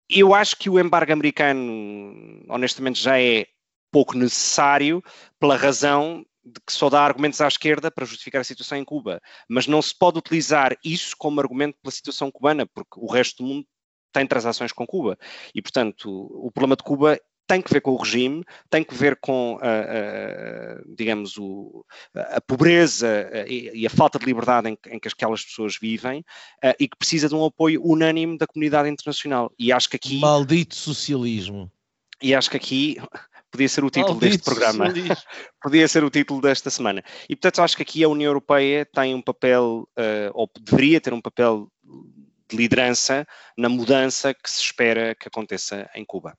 eu acho que o embargo americano, honestamente, já é pouco necessário pela razão de que só dá argumentos à esquerda para justificar a situação em Cuba. Mas não se pode utilizar isso como argumento pela situação cubana, porque o resto do mundo tem transações com Cuba. E, portanto, o problema de Cuba tem que ver com o regime, tem que ver com, digamos, o, a pobreza e, a falta de liberdade em, em que aquelas pessoas vivem e que precisa de um apoio unânime da comunidade internacional. E acho que aqui... Maldito socialismo. E acho que aqui podia ser o título deste programa. podia ser o título desta semana. E portanto acho que aqui a União Europeia tem um papel, uh, ou deveria ter um papel de liderança na mudança que se espera que aconteça em Cuba.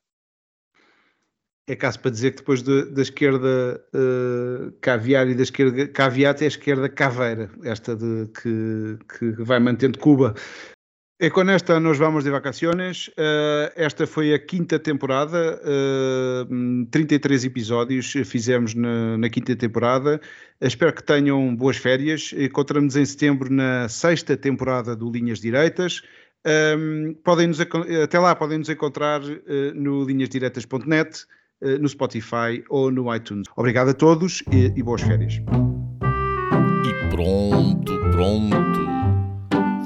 É caso para dizer que depois de, da esquerda uh, caviar e da esquerda caviar é a esquerda caveira, esta de que, que vai mantendo Cuba E com esta nos vamos de vacaciones. Uh, esta foi a quinta temporada, uh, 33 episódios fizemos na, na, quinta temporada. Espero que tenham boas férias. Encontramos em setembro na sexta temporada do Linhas Direitas. Um, ehm, podem nos, até lá podem nos encontrar uh, no linhasdiretas.net, no Spotify ou no iTunes. Obrigado a todos e, e boas férias. E pronto, pronto